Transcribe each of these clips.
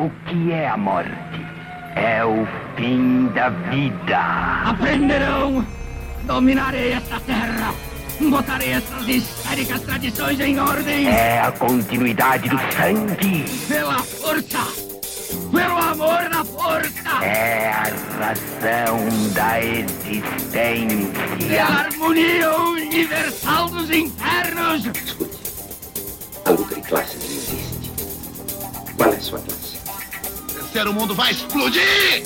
o que é a morte. É o fim da vida. Aprenderão! Dominarei esta terra! Botarei essas histéricas tradições em ordem! É a continuidade do sangue. Pela força! Pelo amor da força! É a razão da existência. Pela harmonia universal dos infernos! Escute, a luta de classes existe. Qual é a sua classe? O mundo vai explodir!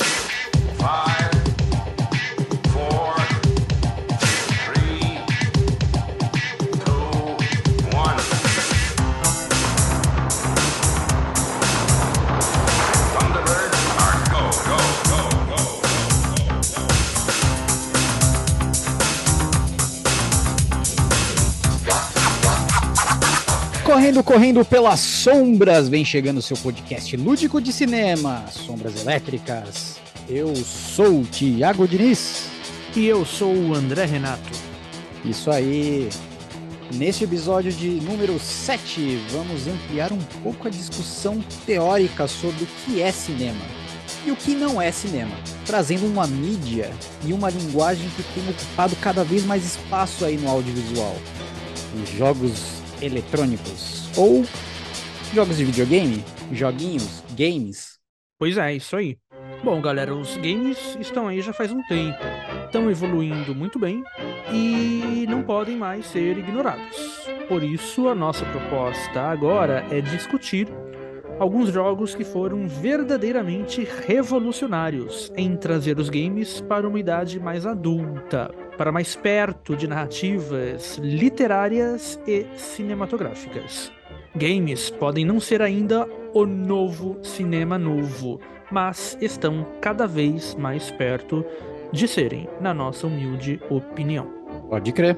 Correndo, correndo pelas sombras, vem chegando o seu podcast lúdico de cinema, Sombras Elétricas. Eu sou o Thiago Diniz. E eu sou o André Renato. Isso aí. Neste episódio de número 7, vamos ampliar um pouco a discussão teórica sobre o que é cinema e o que não é cinema, trazendo uma mídia e uma linguagem que tem ocupado cada vez mais espaço aí no audiovisual. Os jogos eletrônicos ou jogos de videogame, joguinhos, games. Pois é, isso aí. Bom, galera, os games estão aí já faz um tempo. Estão evoluindo muito bem e não podem mais ser ignorados. Por isso, a nossa proposta agora é discutir alguns jogos que foram verdadeiramente revolucionários em trazer os games para uma idade mais adulta, para mais perto de narrativas literárias e cinematográficas. Games podem não ser ainda o novo cinema novo, mas estão cada vez mais perto de serem, na nossa humilde opinião. Pode crer.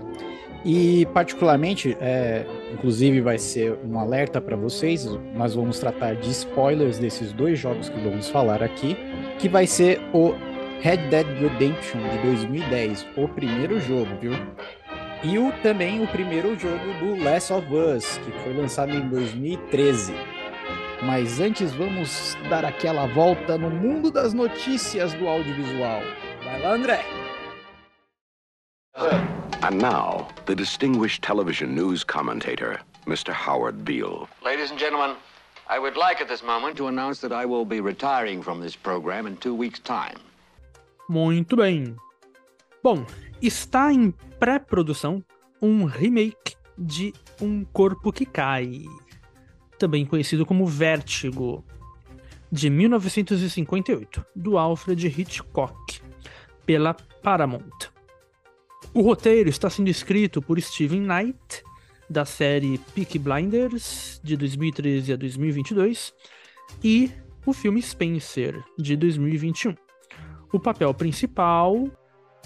E particularmente, é, inclusive vai ser um alerta para vocês, nós vamos tratar de spoilers desses dois jogos que vamos falar aqui, que vai ser o Red Dead Redemption de 2010, o primeiro jogo, viu? E o, também o primeiro jogo do Last of Us, que foi lançado em 2013. Mas antes vamos dar aquela volta no mundo das notícias do audiovisual. Vai lá, André! And now, the distinguished television news commentator, Mr. Howard Beale. Ladies and gentlemen, I would like at this moment to announce that I will be retiring from this program in two weeks' time. Muito bem. Bom, está em pré-produção um remake de Um Corpo que Cai, também conhecido como Vértigo, de 1958, do Alfred Hitchcock, pela Paramount. O roteiro está sendo escrito por Steven Knight, da série Peaky Blinders, de 2013 a 2022, e o filme Spencer, de 2021. O papel principal,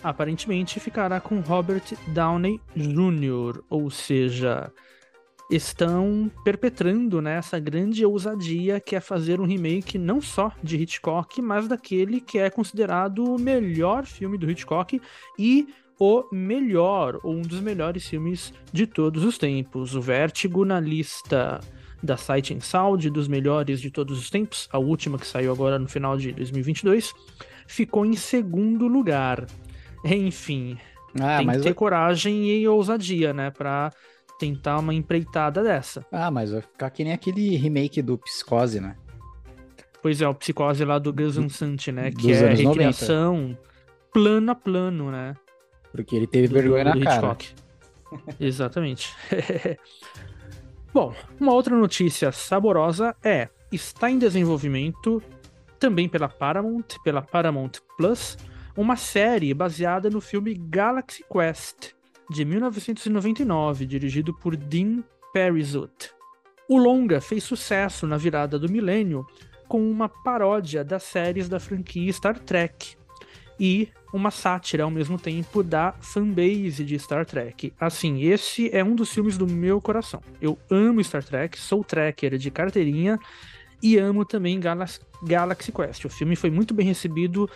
aparentemente, ficará com Robert Downey Jr., ou seja, estão perpetrando né, essa grande ousadia que é fazer um remake não só de Hitchcock, mas daquele que é considerado o melhor filme do Hitchcock e o melhor, ou um dos melhores filmes de todos os tempos. O Vértigo na lista da Sight and Sound dos melhores de todos os tempos, a última que saiu agora no final de 2022, ficou em segundo lugar. Enfim, Ah, tem mas que ter coragem e ousadia, né, pra tentar uma empreitada dessa. Ah, mas vai ficar que nem aquele remake do Psicose, né? Pois é, o Psicose lá do Gus Sant, né, que é anos 90. recriação plano a plano, né, Porque ele teve vergonha na cara. Hitchcock. Exatamente. Bom, uma outra notícia saborosa é: está em desenvolvimento, também pela Paramount, pela Paramount Plus, uma série baseada no filme Galaxy Quest, de 1999, dirigido por Dean Parisot. O longa fez sucesso na virada do milênio com uma paródia das séries da franquia Star Trek e uma sátira ao mesmo tempo da fanbase de Star Trek. Assim, esse é um dos filmes do meu coração. Eu amo Star Trek, sou tracker de carteirinha e amo também Galax- Galaxy Quest. O filme foi muito bem recebido,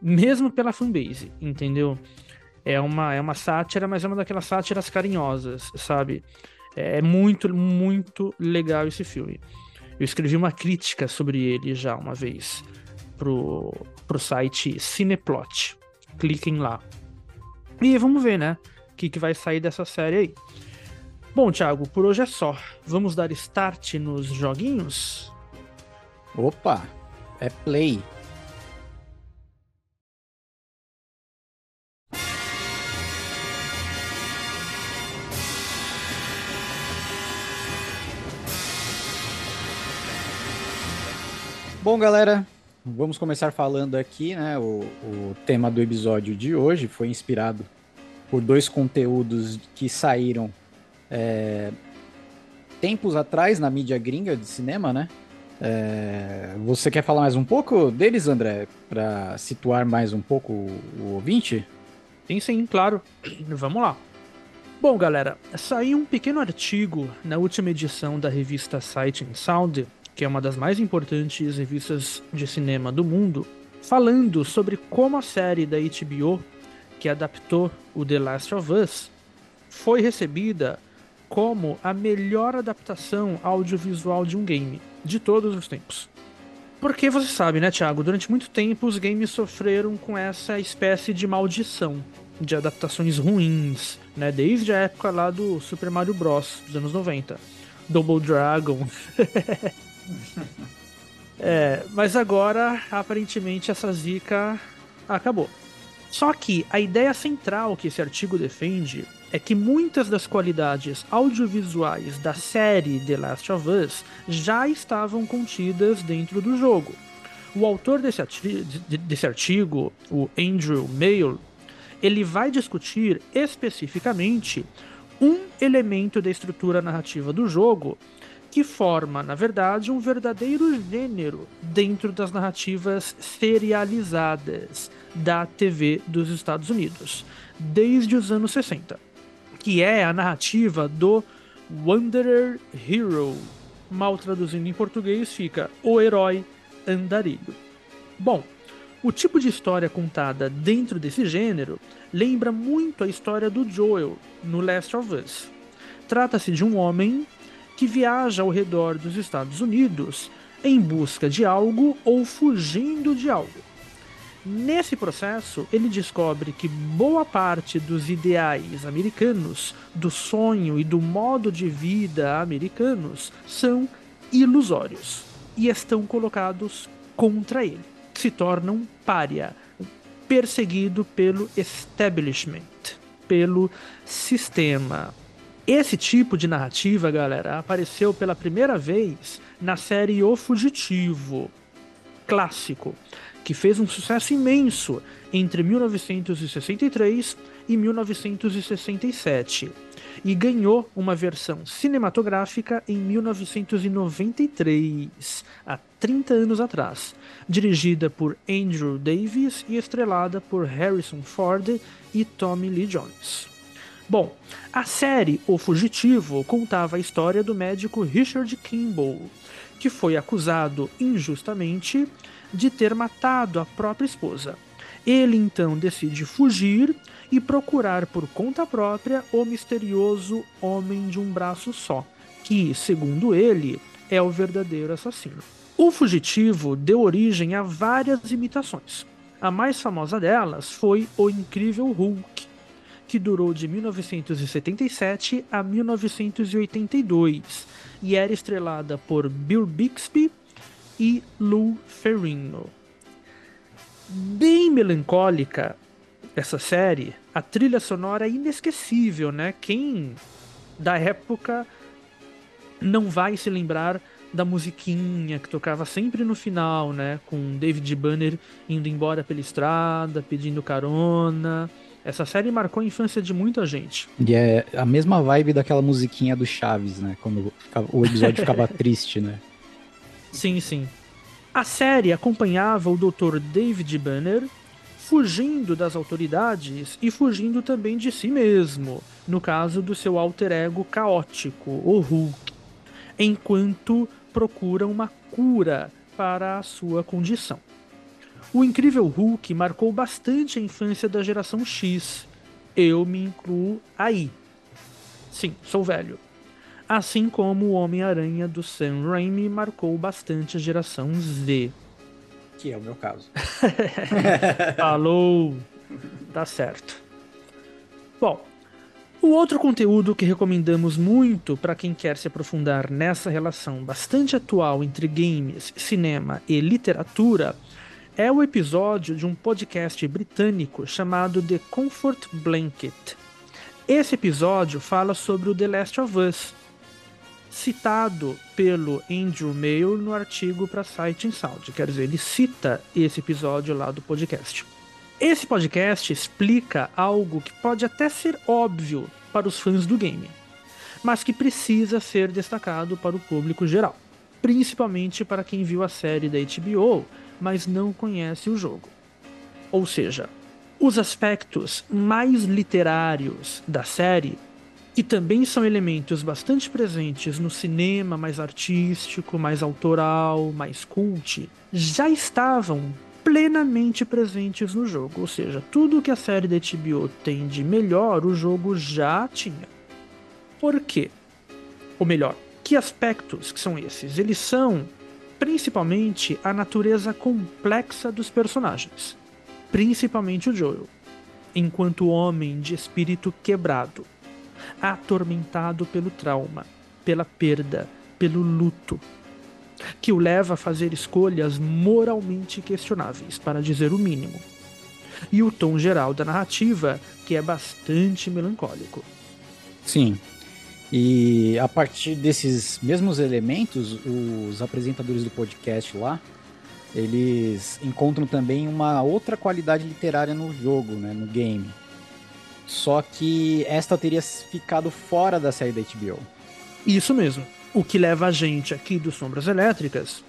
mesmo pela fanbase, entendeu? É uma, é uma sátira, mas é uma daquelas sátiras carinhosas, sabe? É muito, muito legal esse filme. Eu escrevi uma crítica sobre ele já uma vez pro, pro site Cineplot. Cliquem lá. E vamos ver, né? O que, que vai sair dessa série aí. Bom, Thiago, por hoje é só. Vamos dar start nos joguinhos? Opa, é play. Bom, galera, vamos começar falando aqui, né? O, o tema do episódio de hoje foi inspirado por dois conteúdos que saíram é, tempos atrás na mídia gringa de cinema, né? É, você quer falar mais um pouco deles, André, para situar mais um pouco o, o ouvinte? Sim, sim, claro. Vamos lá. Bom, galera, saiu um pequeno artigo na última edição da revista Sight and Sound que é uma das mais importantes revistas de cinema do mundo, falando sobre como a série da HBO, que adaptou o The Last of Us, foi recebida como a melhor adaptação audiovisual de um game de todos os tempos. Porque você sabe, né, Thiago? Durante muito tempo os games sofreram com essa espécie de maldição de adaptações ruins, né? Desde a época lá do Super Mario Bros. dos anos 90. Double Dragon. é, mas agora, aparentemente, essa zica acabou. Só que a ideia central que esse artigo defende é que muitas das qualidades audiovisuais da série The Last of Us já estavam contidas dentro do jogo. O autor desse, artigo, desse artigo o Andrew Mayle, ele vai discutir especificamente um elemento da estrutura narrativa do jogo que forma, na verdade, um verdadeiro gênero dentro das narrativas serializadas da TV dos Estados Unidos, desde os anos 60, que é a narrativa do Wanderer Hero. Mal traduzindo em português, fica o herói andarilho. Bom, o tipo de história contada dentro desse gênero lembra muito a história do Joel no Last of Us. Trata-se de um homem que viaja ao redor dos Estados Unidos em busca de algo ou fugindo de algo. Nesse processo, ele descobre que boa parte dos ideais americanos, do sonho e do modo de vida americanos são ilusórios e estão colocados contra ele. Se tornam pária, perseguido pelo establishment, pelo sistema, esse tipo de narrativa, galera, apareceu pela primeira vez na série O Fugitivo, clássico, que fez um sucesso imenso entre 1963 e 1967 e ganhou uma versão cinematográfica em 1993, há 30 anos atrás, dirigida por Andrew Davis e estrelada por Harrison Ford e Tommy Lee Jones. Bom, a série O Fugitivo contava a história do médico Richard Kimball, que foi acusado injustamente de ter matado a própria esposa. Ele então decide fugir e procurar por conta própria o misterioso Homem de um Braço Só, que, segundo ele, é o verdadeiro assassino. O fugitivo deu origem a várias imitações. A mais famosa delas foi O Incrível Hulk, que durou de 1977 a 1982 e era estrelada por Bill Bixby e Lou Ferrigno. Bem melancólica essa série, a trilha sonora é inesquecível, né? Quem da época não vai se lembrar da musiquinha que tocava sempre no final, né? Com David Banner indo embora pela estrada, pedindo carona. Essa série marcou a infância de muita gente. E é a mesma vibe daquela musiquinha do Chaves, né? Quando o episódio ficava triste, né? Sim, sim. A série acompanhava o Dr. David Banner fugindo das autoridades e fugindo também de si mesmo, no caso do seu alter ego caótico, o Hulk, enquanto procura uma cura para a sua condição. O Incrível Hulk marcou bastante a infância da geração X. Eu me incluo aí. Sim, sou velho. Assim como o Homem-Aranha do Sam Raimi marcou bastante a geração Z. Que é o meu caso. Falou! Tá certo. Bom, o outro conteúdo que recomendamos muito para quem quer se aprofundar nessa relação bastante atual entre games, cinema e literatura é o episódio de um podcast britânico chamado The Comfort Blanket. Esse episódio fala sobre o The Last of Us, citado pelo Andrew Mail no artigo para Sight and Sound. Quer dizer, ele cita esse episódio lá do podcast. Esse podcast explica algo que pode até ser óbvio para os fãs do game, mas que precisa ser destacado para o público geral, principalmente para quem viu a série da HBO, mas não conhece o jogo. Ou seja, os aspectos mais literários da série, que também são elementos bastante presentes no cinema mais artístico, mais autoral, mais cult, já estavam plenamente presentes no jogo. Ou seja, tudo que a série da HBO tem de melhor, o jogo já tinha. Por quê? Ou melhor, que aspectos que são esses? Eles são principalmente a natureza complexa dos personagens, principalmente o Joel, enquanto homem de espírito quebrado, atormentado pelo trauma, pela perda, pelo luto, que o leva a fazer escolhas moralmente questionáveis, para dizer o mínimo. E o tom geral da narrativa, que é bastante melancólico. Sim. E a partir desses mesmos elementos, os apresentadores do podcast lá, eles encontram também uma outra qualidade literária no jogo, né, no game. Só que esta teria ficado fora da série da HBO. Isso mesmo. O que leva a gente aqui do Sombras Elétricas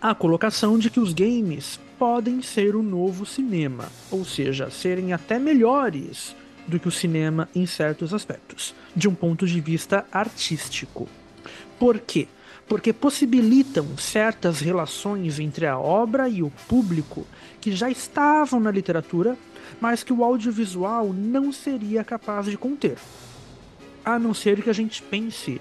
à colocação de que os games podem ser o novo cinema, ou seja, serem até melhores do que o cinema em certos aspectos, de um ponto de vista artístico. Por quê? Porque possibilitam certas relações entre a obra e o público que já estavam na literatura, mas que o audiovisual não seria capaz de conter. A não ser que a gente pense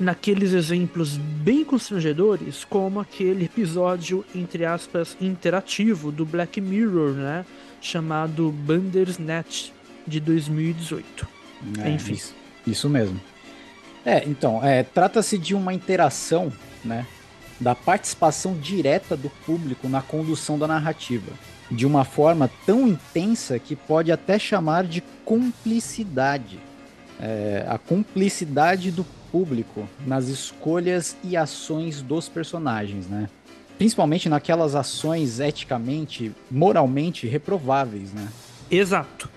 naqueles exemplos bem constrangedores, como aquele episódio, entre aspas, interativo do Black Mirror, né? Chamado Bandersnatch, de 2018. É, Enfim. Isso, isso mesmo. É, então, é, trata-se de uma interação, né? Da participação direta do público na condução da narrativa. De uma forma tão intensa que pode até chamar de cumplicidade. É, a cumplicidade do público nas escolhas e ações dos personagens, né? Principalmente naquelas ações eticamente, moralmente reprováveis, né? Exato.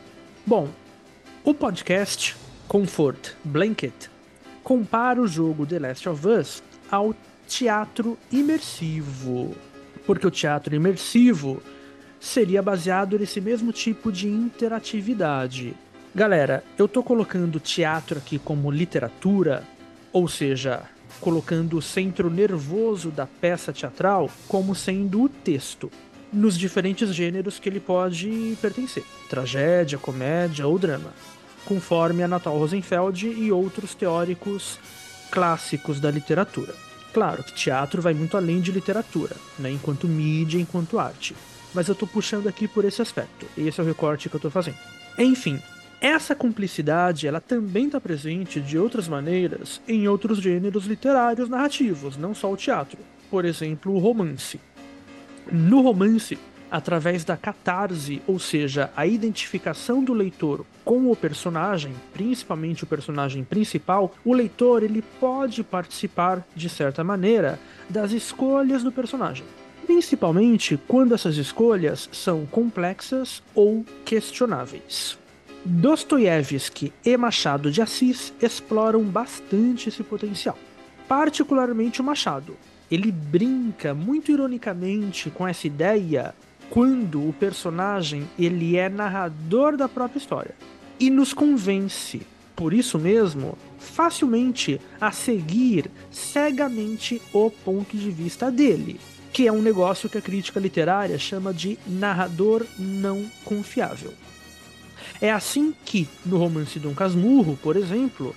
Bom, o podcast Comfort Blanket compara o jogo The Last of Us ao teatro imersivo. Porque o teatro imersivo seria baseado nesse mesmo tipo de interatividade. Galera, eu tô colocando teatro aqui como literatura, ou seja, colocando o centro nervoso da peça teatral como sendo o texto, nos diferentes gêneros que ele pode pertencer: tragédia, comédia ou drama, conforme Anatol Rosenfeld e outros teóricos clássicos da literatura. Claro que teatro vai muito além de literatura, né, enquanto mídia, enquanto arte. Mas eu tô puxando aqui por esse aspecto. Esse é o recorte que eu tô fazendo. Enfim, essa cumplicidade ela também está presente de outras maneiras em outros gêneros literários narrativos, não só o teatro. Por exemplo, o romance. No romance, através da catarse, ou seja, a identificação do leitor com o personagem, principalmente o personagem principal, o leitor ele pode participar de certa maneira das escolhas do personagem. Principalmente quando essas escolhas são complexas ou questionáveis. Dostoiévski e Machado de Assis exploram bastante esse potencial. Particularmente o Machado. Ele brinca muito ironicamente com essa ideia quando o personagem ele é narrador da própria história e nos convence, por isso mesmo, facilmente a seguir cegamente o ponto de vista dele, que é um negócio que a crítica literária chama de narrador não confiável. É assim que, no romance Dom Casmurro, por exemplo,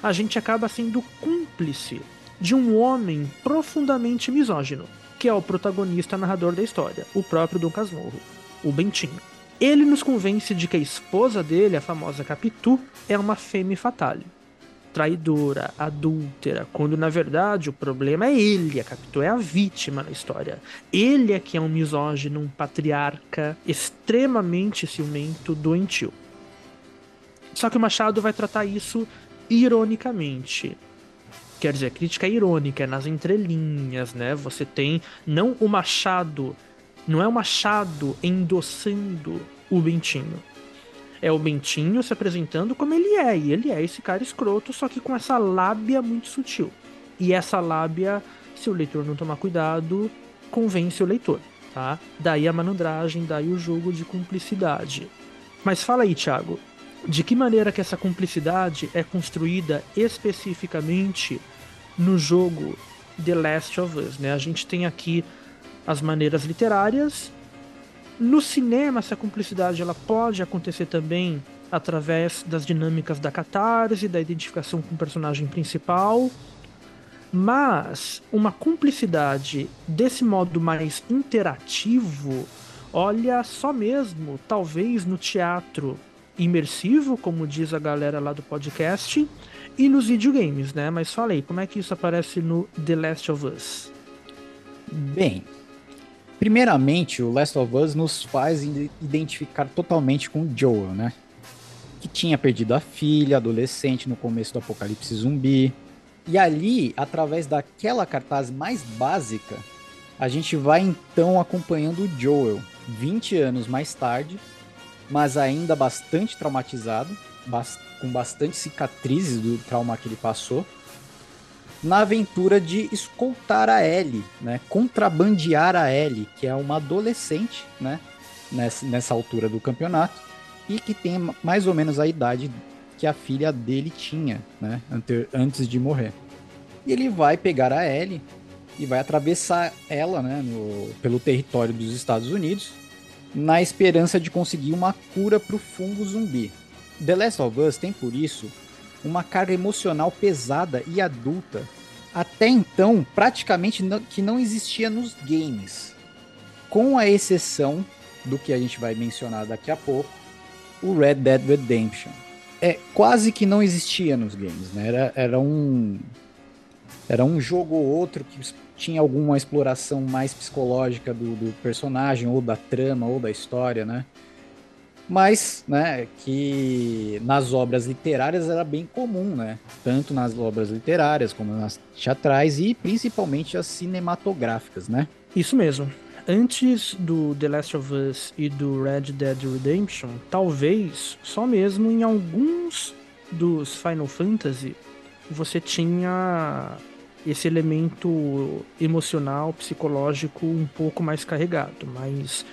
a gente acaba sendo cúmplice de um homem profundamente misógino, que é o protagonista narrador da história, o próprio Dom Casmurro, o Bentinho. Ele nos convence de que a esposa dele, a famosa Capitu, é uma femme fatale. Traidora, adúltera, quando na verdade o problema é ele, a Capitu é a vítima na história. Ele é que é um misógino, um patriarca extremamente ciumento, doentio. Só que o Machado vai tratar isso ironicamente. Quer dizer, crítica é irônica, é nas entrelinhas, né? Você tem não o Machado, não é o Machado endossando o Bentinho. É o Bentinho se apresentando como ele é, e ele é esse cara escroto, só que com essa lábia muito sutil. E essa lábia, se o leitor não tomar cuidado, convence o leitor, tá? Daí a malandragem, daí o jogo de cumplicidade. Mas fala aí, Thiago, de que maneira que essa cumplicidade é construída especificamente no jogo The Last of Us, né? A gente tem aqui as maneiras literárias. No cinema, essa cumplicidade ela pode acontecer também através das dinâmicas da catarse, da identificação com o personagem principal. Mas uma cumplicidade desse modo mais interativo, olha só mesmo, talvez no teatro imersivo, como diz a galera lá do podcast, e nos videogames, né? Mas falei, como é que isso aparece no The Last of Us? Bem, primeiramente, o Last of Us nos faz identificar totalmente com o Joel, né? Que tinha perdido a filha, adolescente, no começo do apocalipse zumbi. E ali, através daquela cartaz mais básica, a gente vai então acompanhando o Joel, 20 anos mais tarde, mas ainda bastante traumatizado, com bastante cicatrizes do trauma que ele passou, na aventura de escoltar a Ellie, né? Contrabandear a Ellie, que é uma adolescente, né? Nessa, nessa altura do campeonato, e que tem mais ou menos a idade que a filha dele tinha, né? Antes de morrer. E ele vai pegar a Ellie e vai atravessar ela, né? No, pelo território dos Estados Unidos na esperança de conseguir uma cura para o fungo zumbi. The Last of Us tem por isso uma carga emocional pesada e adulta, até então praticamente que não existia nos games, com a exceção do que a gente vai mencionar daqui a pouco, o Red Dead Redemption. É quase que não existia nos games, né? Era, era um era um jogo ou outro que tinha alguma exploração mais psicológica do, do, personagem, ou da trama, ou da história, né? Mas, né, que nas obras literárias era bem comum, né? Tanto nas obras literárias como nas teatrais e principalmente as cinematográficas, né? Isso mesmo. Antes do The Last of Us e do Red Dead Redemption, talvez só mesmo em alguns dos Final Fantasy você tinha esse elemento emocional, psicológico um pouco mais carregado, mas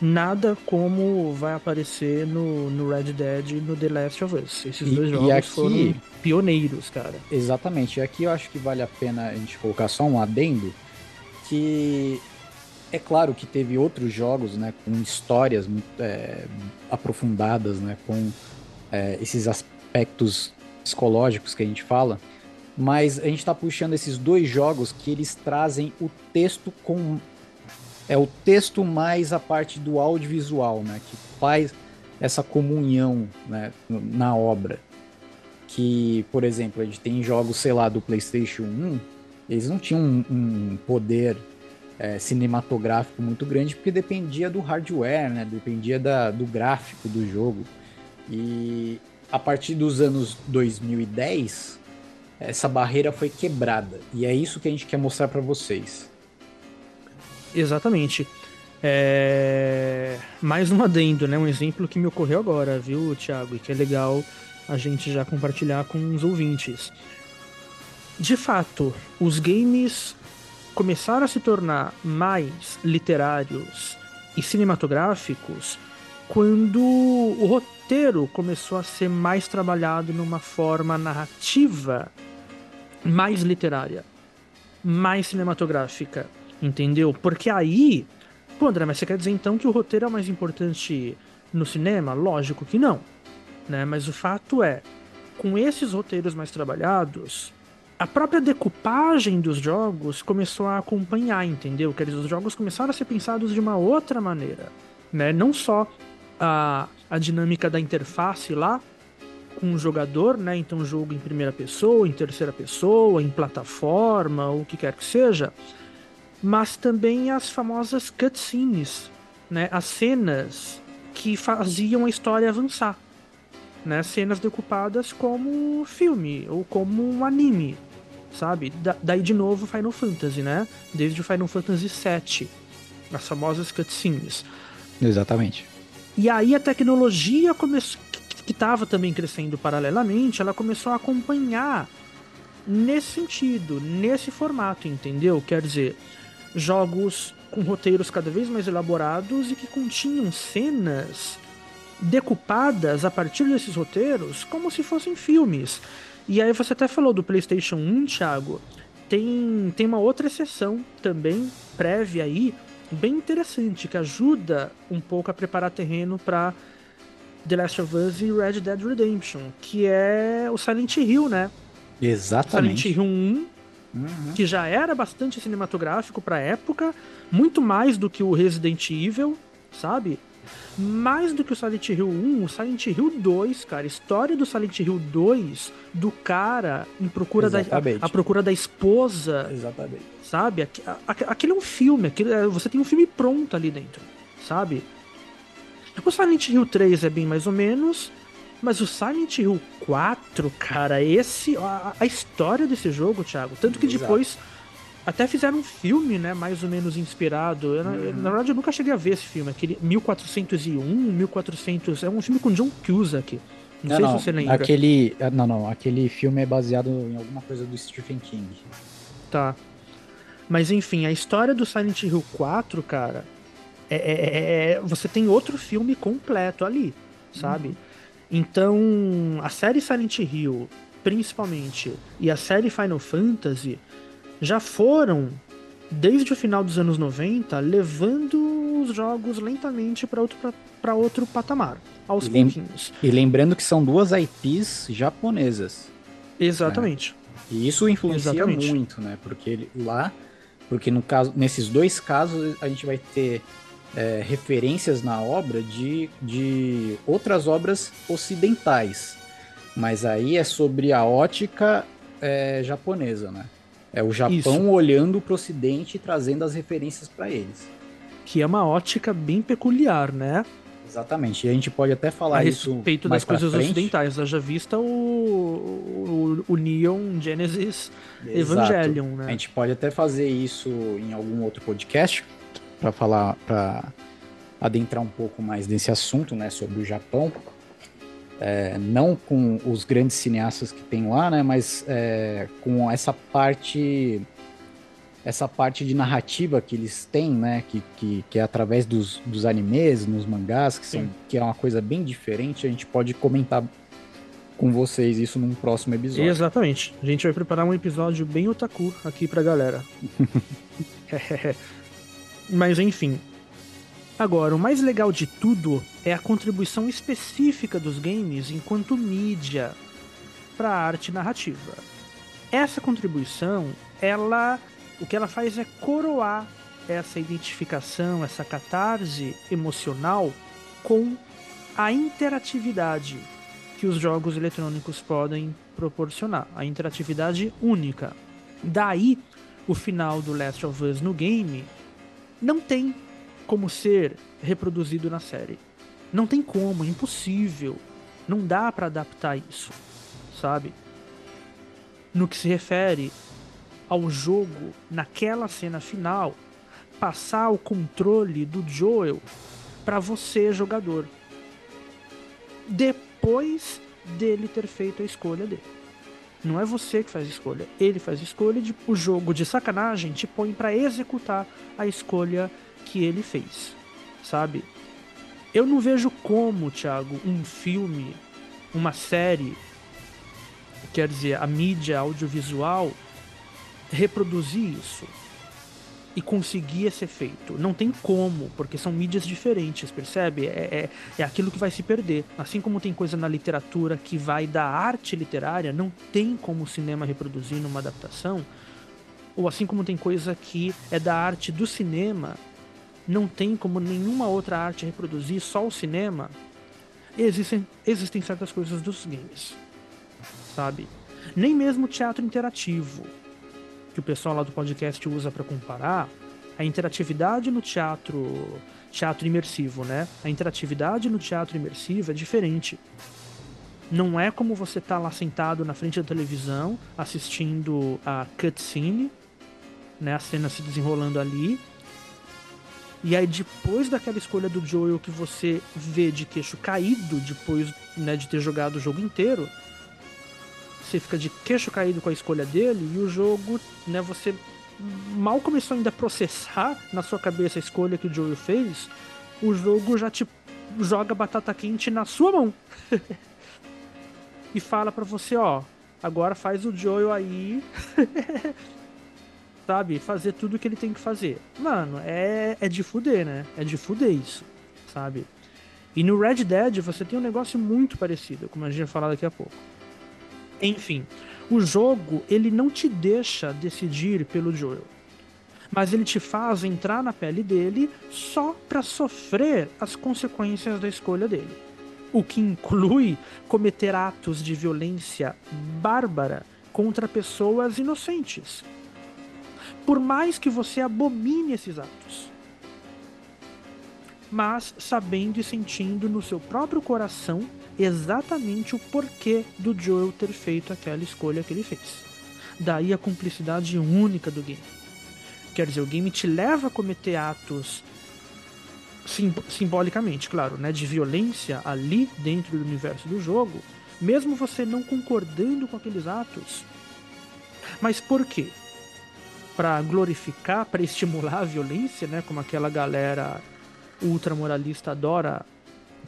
nada como vai aparecer no, no Red Dead e no The Last of Us. Esses e, dois jogos aqui, foram pioneiros, cara. Exatamente. E aqui eu acho que vale a pena a gente colocar só um adendo que é claro que teve outros jogos, né, com histórias é, aprofundadas, né, com é, esses aspectos psicológicos que a gente fala, mas a gente está puxando esses dois jogos que eles trazem o texto com é o texto mais a parte do audiovisual, né, que faz essa comunhão, né, na obra. Que, por exemplo, a gente tem jogos, sei lá, do PlayStation 1, eles não tinham um, um poder é, cinematográfico muito grande porque dependia do hardware, né, dependia da, do gráfico do jogo. E a partir dos anos 2010, essa barreira foi quebrada. E é isso que a gente quer mostrar para vocês. Exatamente. É... Mais um adendo, né? Um exemplo que me ocorreu agora, viu, Thiago? E que é legal a gente já compartilhar com os ouvintes. De fato, os games começaram a se tornar mais literários e cinematográficos quando o roteiro começou a ser mais trabalhado numa forma narrativa mais literária, mais cinematográfica, entendeu? Porque aí, pô, André, mas você quer dizer então que o roteiro é mais importante no cinema? Lógico que não, né? Mas o fato é, com esses roteiros mais trabalhados, a própria decupagem dos jogos começou a acompanhar, entendeu? Quer dizer, os jogos começaram a ser pensados de uma outra maneira, né? Não só a, a dinâmica da interface lá com o jogador, né? Então, jogo em primeira pessoa, em terceira pessoa, em plataforma, o que quer que seja, mas também as famosas cutscenes, né? As cenas que faziam a história avançar, né? Cenas decupadas como filme ou como um anime, sabe? Da, daí de novo Final Fantasy, né? Desde o Final Fantasy VII, as famosas cutscenes. Exatamente. E aí a tecnologia começou, que estava também crescendo paralelamente, ela começou a acompanhar nesse sentido, nesse formato, entendeu? Quer dizer, jogos com roteiros cada vez mais elaborados e que continham cenas decupadas a partir desses roteiros como se fossem filmes. E aí você até falou do PlayStation 1, Thiago. Tem, tem uma outra exceção também prévia aí, bem interessante, que ajuda um pouco a preparar terreno para The Last of Us e Red Dead Redemption, que é o Silent Hill, né? Exatamente. Silent Hill 1, uhum. que já era bastante cinematográfico para época, muito mais do que o Resident Evil, sabe? Mais do que o Silent Hill 1, o Silent Hill 2, cara, história do Silent Hill 2, do cara em procura Exatamente. da a, a, procura da esposa. Exatamente. Sabe? Aquele é um filme, aquele, é, você tem um filme pronto ali dentro, sabe? O Silent Hill 3 é bem mais ou menos, mas o Silent Hill 4, cara, esse a, a história desse jogo, Thiago, tanto que Exato. depois até fizeram um filme, né, mais ou menos inspirado. Eu, na, Uhum. na verdade, eu nunca cheguei a ver esse filme, aquele 1401, 1400, é um filme com John Cusack. Não, Não, sei não, se você lembra. Aquele, ah, não, não, aquele filme é baseado em alguma coisa do Stephen King. Tá. Mas enfim, a história do Silent Hill 4, cara, é, é- é- você tem outro filme completo ali, sabe? Então, a série Silent Hill, principalmente, e a série Final Fantasy já foram, desde o final dos anos 90, levando os jogos lentamente para outro, pra- pra outro patamar, aos E lem- pouquinhos. E lembrando que são duas IPs japonesas. Exatamente. E isso influencia Exatamente. muito, né? Porque lá, porque no caso, nesses dois casos a gente vai ter é, referências na obra de, de outras obras ocidentais. Mas aí é sobre a ótica é, japonesa, né? É o Japão Isso. olhando para o Ocidente e trazendo as referências para eles. Que é uma ótica bem peculiar, né? Exatamente. E a gente pode até falar a respeito das coisas frente. ocidentais. Haja vista o, o, o Neon Genesis Exato. Evangelion, né? A gente pode até fazer isso em algum outro podcast para falar, para adentrar um pouco mais nesse assunto, né, sobre o Japão. É, não com os grandes cineastas que tem lá, né, mas é, com essa parte, essa parte de narrativa que eles têm, né, que, que, que é através dos, dos animes, nos mangás, que, são, Sim. que é uma coisa bem diferente. A gente pode comentar com vocês isso num próximo episódio. Exatamente. A gente vai preparar um episódio bem otaku aqui pra galera. Mas enfim. Agora, o mais legal de tudo é a contribuição específica dos games enquanto mídia para a arte narrativa. Essa contribuição, ela, o que ela faz é coroar essa identificação, essa catarse emocional com a interatividade que os jogos eletrônicos podem proporcionar, a interatividade única. Daí, o final do Last of Us no game não tem como ser reproduzido na série. Não tem como, é impossível. Não dá pra adaptar isso, sabe? No que se refere ao jogo, naquela cena final, passar o controle do Joel pra você, jogador. Depois dele ter feito a escolha dele. Não é você que faz a escolha, ele faz a escolha e o jogo de sacanagem te põe pra executar a escolha que ele fez, sabe? Eu não vejo como, Thiago, um filme, uma série, quer dizer, a mídia audiovisual reproduzir isso. E conseguir esse efeito. Não tem como, porque são mídias diferentes, percebe? É, é, é aquilo que vai se perder. Assim como tem coisa na literatura que vai da arte literária, não tem como o cinema reproduzir numa adaptação. Ou assim como tem coisa que é da arte do cinema, não tem como nenhuma outra arte reproduzir, só o cinema. Existem, existem certas coisas dos games, sabe? Nem mesmo teatro interativo que o pessoal lá do podcast usa para comparar, a interatividade no teatro teatro imersivo, né? A interatividade no teatro imersivo é diferente. Não é como você tá lá sentado na frente da televisão assistindo a cutscene, né, a cena se desenrolando ali. E aí depois daquela escolha do Joel que você vê de queixo caído depois, né, de ter jogado o jogo inteiro, você fica de queixo caído com a escolha dele e o jogo, né, você mal começou ainda a processar na sua cabeça a escolha que o Joel fez, o jogo já te joga batata quente na sua mão. e fala para você, ó, agora faz o Joel aí. sabe? Fazer tudo o que ele tem que fazer. Mano, é, é de fuder, né? É de fuder isso, sabe? E no Red Dead você tem um negócio muito parecido, como a gente vai falar daqui a pouco. Enfim, o jogo ele não te deixa decidir pelo Joel, mas ele te faz entrar na pele dele só para sofrer as consequências da escolha dele. O que inclui cometer atos de violência bárbara contra pessoas inocentes. Por mais que você abomine esses atos. Mas sabendo e sentindo no seu próprio coração exatamente o porquê do Joel ter feito aquela escolha que ele fez. Daí a cumplicidade única do game. Quer dizer, o game te leva a cometer atos sim, simbolicamente, claro, né, de violência ali dentro do universo do jogo, mesmo você não concordando com aqueles atos. Mas por quê? Para glorificar, para estimular a violência, né, como aquela galera ultramoralista adora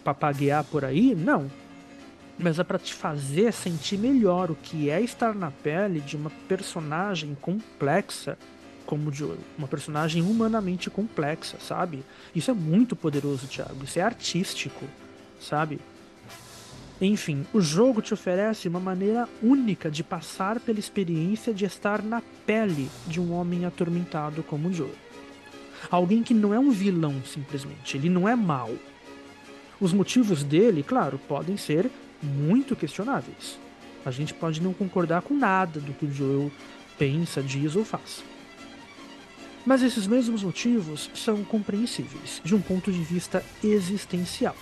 papaguear por aí, não. Mas é para te fazer sentir melhor o que é estar na pele de uma personagem complexa como Joel. Uma personagem humanamente complexa, sabe? Isso é muito poderoso, Thiago. Isso é artístico, sabe? Enfim, o jogo te oferece uma maneira única de passar pela experiência de estar na pele de um homem atormentado como Joel. Alguém que não é um vilão, simplesmente. Ele não é mau. Os motivos dele, claro, podem ser muito questionáveis. A gente pode não concordar com nada do que o Joel pensa, diz ou faz. Mas esses mesmos motivos são compreensíveis de um ponto de vista existencial.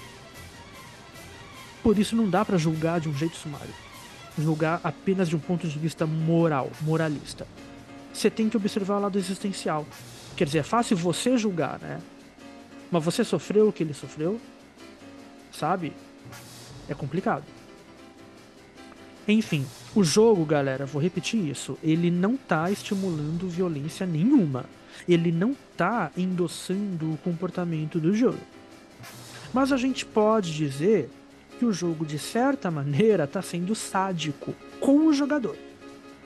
Por isso não dá para julgar de um jeito sumário. Julgar apenas de um ponto de vista moral, moralista. Você tem que observar o lado existencial. Quer dizer, é fácil você julgar, né? Mas você sofreu o que ele sofreu? sabe? É complicado. Enfim, o jogo, galera, vou repetir isso, ele não tá estimulando violência nenhuma. Ele não tá endossando o comportamento do jogo. Mas a gente pode dizer que o jogo, de certa maneira, está sendo sádico com o jogador.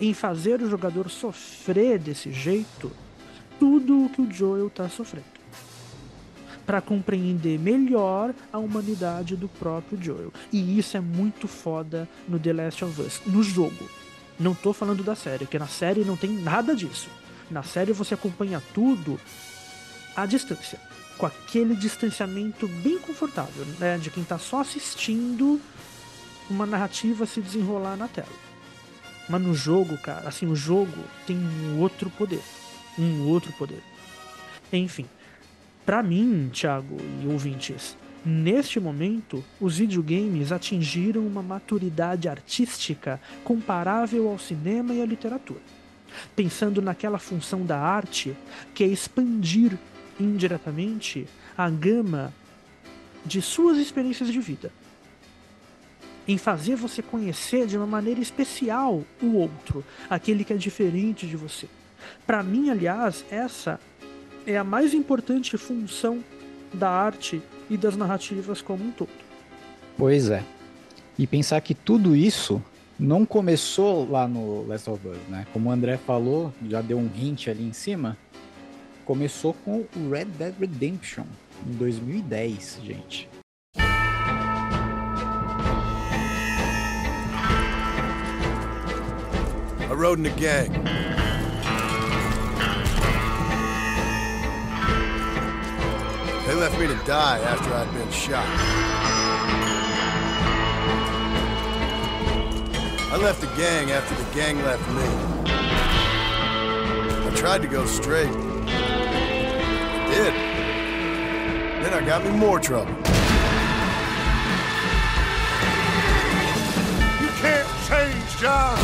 Em fazer o jogador sofrer desse jeito tudo o que o Joel está sofrendo para compreender melhor a humanidade do próprio Joel. E isso é muito foda no The Last of Us, no jogo. Não tô falando da série, porque na série não tem nada disso. Na série você acompanha tudo à distância, com aquele distanciamento bem confortável, né, de quem tá só assistindo uma narrativa se desenrolar na tela. Mas no jogo, cara, assim, o jogo tem um outro poder, um outro poder. Enfim, para mim, Thiago e ouvintes, neste momento, os videogames atingiram uma maturidade artística comparável ao cinema e à literatura. Pensando naquela função da arte que é expandir indiretamente a gama de suas experiências de vida. Em fazer você conhecer de uma maneira especial o outro, aquele que é diferente de você. Para mim, aliás, essa é a mais importante função da arte e das narrativas como um todo. Pois é. E pensar que tudo isso não começou lá no Last of Us, né? Como o André falou, já deu um hint ali em cima. começou com o Red Dead Redemption em 2010, gente. I rode in a gang. They left me to die after I'd been shot. I left the gang after the gang left me. I tried to go straight. I did. Then I got me more trouble. You can't change, John.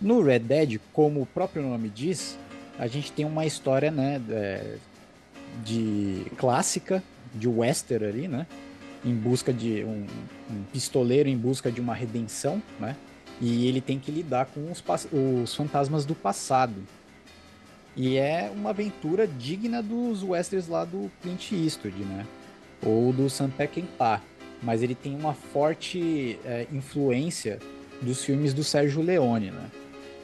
No Red Dead, como o próprio nome diz, a gente tem uma história, né, é, de clássica, de western ali, né, em busca de um, um pistoleiro em busca de uma redenção, né, e ele tem que lidar com os, os fantasmas do passado. E é uma aventura digna dos westerns lá do Clint Eastwood, né, ou do Sam Peckinpah, mas ele tem uma forte é, influência dos filmes do Sérgio Leone, né,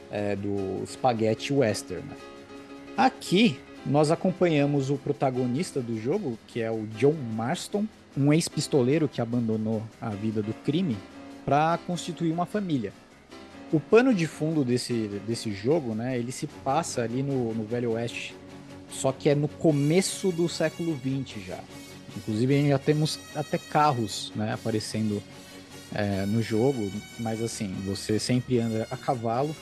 é, do Spaghetti Western. né. Aqui nós acompanhamos o protagonista do jogo, que é o John Marston, um ex-pistoleiro que abandonou a vida do crime para constituir uma família. O pano de fundo desse, desse jogo, né, ele se passa ali no, no Velho Oeste, só que é no começo do século XX já. Inclusive já temos até carros né, aparecendo é, no jogo, mas assim, você sempre anda a cavalo,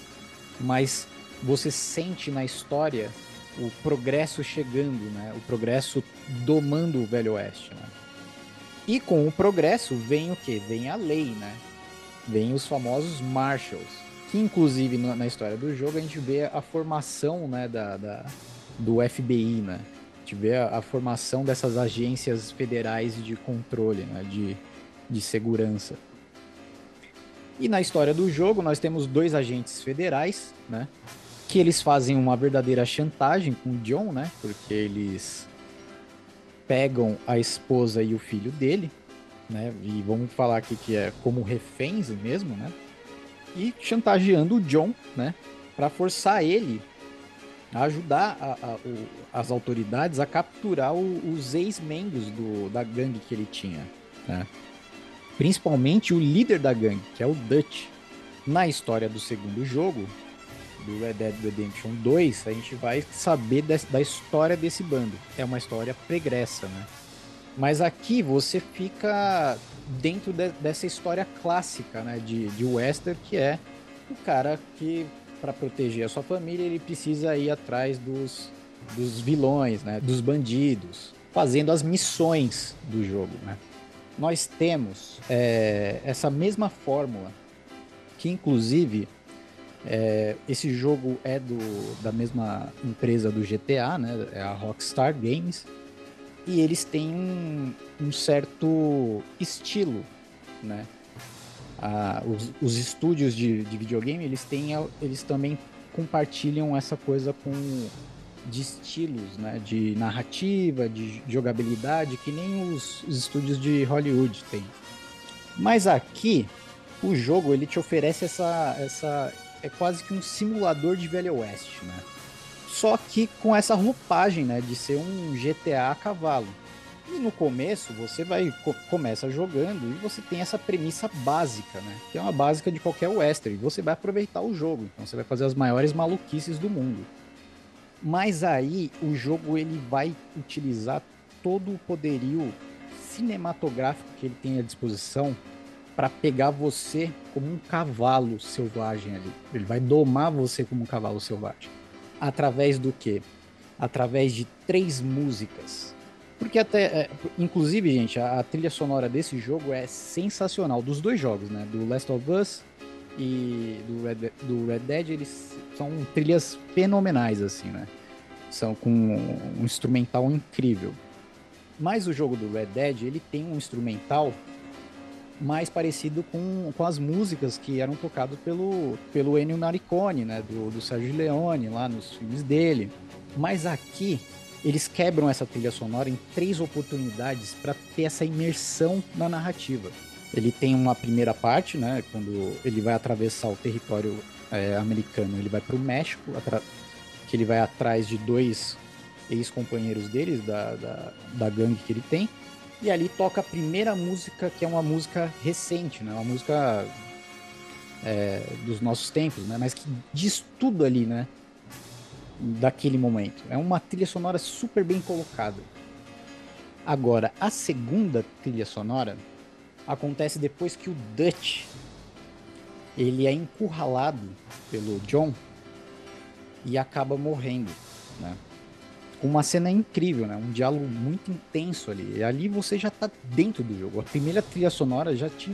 mas você sente na história o progresso chegando, né? O progresso domando o Velho Oeste, né? E com o progresso vem o quê? Vem a lei, né? Vem os famosos Marshals, que inclusive na, história do jogo a gente vê a formação, né, da, da- do FBI, né? A gente vê a, a formação dessas agências federais de controle, né, de, de segurança. E na história do jogo nós temos dois agentes federais, né? Que eles fazem uma verdadeira chantagem com o John, né? Porque eles pegam a esposa e o filho dele, né? E vamos falar aqui que é como reféns mesmo, né? E chantageando o John, né? Para forçar ele a ajudar a- a- o- as autoridades a capturar o- os ex-membros da gangue que ele tinha, né? Principalmente o líder da gangue, que é o Dutch. Na história do segundo jogo, do Red Dead Redemption 2, a gente vai saber da história desse bando. É uma história pregressa, né? Mas aqui você fica dentro de- dessa história clássica, né, de, de western, que é o cara que, para proteger a sua família, ele precisa ir atrás dos, dos vilões, né, dos bandidos, fazendo as missões do jogo, né? Nós temos é, essa mesma fórmula, que inclusive é, esse jogo é do, da mesma empresa do GTA, né? É a Rockstar Games. E eles têm um, um certo estilo, né? Ah, os, os estúdios de, de videogame, eles têm, eles também compartilham essa coisa com de estilos, né? De narrativa, de jogabilidade, que nem os, os estúdios de Hollywood têm. Mas aqui, o jogo ele te oferece essa, essa é quase que um simulador de Velho Oeste, né? Só que com essa roupagem, né, de ser um GTA a cavalo. E no começo você vai co- começa jogando e você tem essa premissa básica, né? Que é uma básica de qualquer western. Você vai aproveitar o jogo, então você vai fazer as maiores maluquices do mundo. Mas aí o jogo ele vai utilizar todo o poderio cinematográfico que ele tem à disposição para pegar você como um cavalo selvagem ali. Ele vai domar você como um cavalo selvagem. Através do quê? Através de três músicas. Porque até, é, inclusive, gente, a, a trilha sonora desse jogo é sensacional. Dos dois jogos, né? Do Last of Us e do Red, De- do Red Dead, eles são trilhas fenomenais, assim, né? São com um instrumental incrível. Mas o jogo do Red Dead, ele tem um instrumental mais parecido com, com as músicas que eram tocadas pelo, pelo Ennio Morricone, né? Do, do Sérgio Leone, lá nos filmes dele. Mas aqui, eles quebram essa trilha sonora em três oportunidades para ter essa imersão na narrativa. Ele tem uma primeira parte, né? Quando ele vai atravessar o território é, americano, ele vai para o México, que ele vai atrás de dois ex-companheiros deles, da, da, da gangue que ele tem, e ali toca a primeira música, que é uma música recente, né? Uma música é, dos nossos tempos, né? Mas que diz tudo ali, né? Daquele momento. É uma trilha sonora super bem colocada. Agora, a segunda trilha sonora acontece depois que o Dutch ele é encurralado pelo John e acaba morrendo, né? Uma cena incrível, né? Um diálogo muito intenso ali. E ali você já tá dentro do jogo. A primeira trilha sonora já te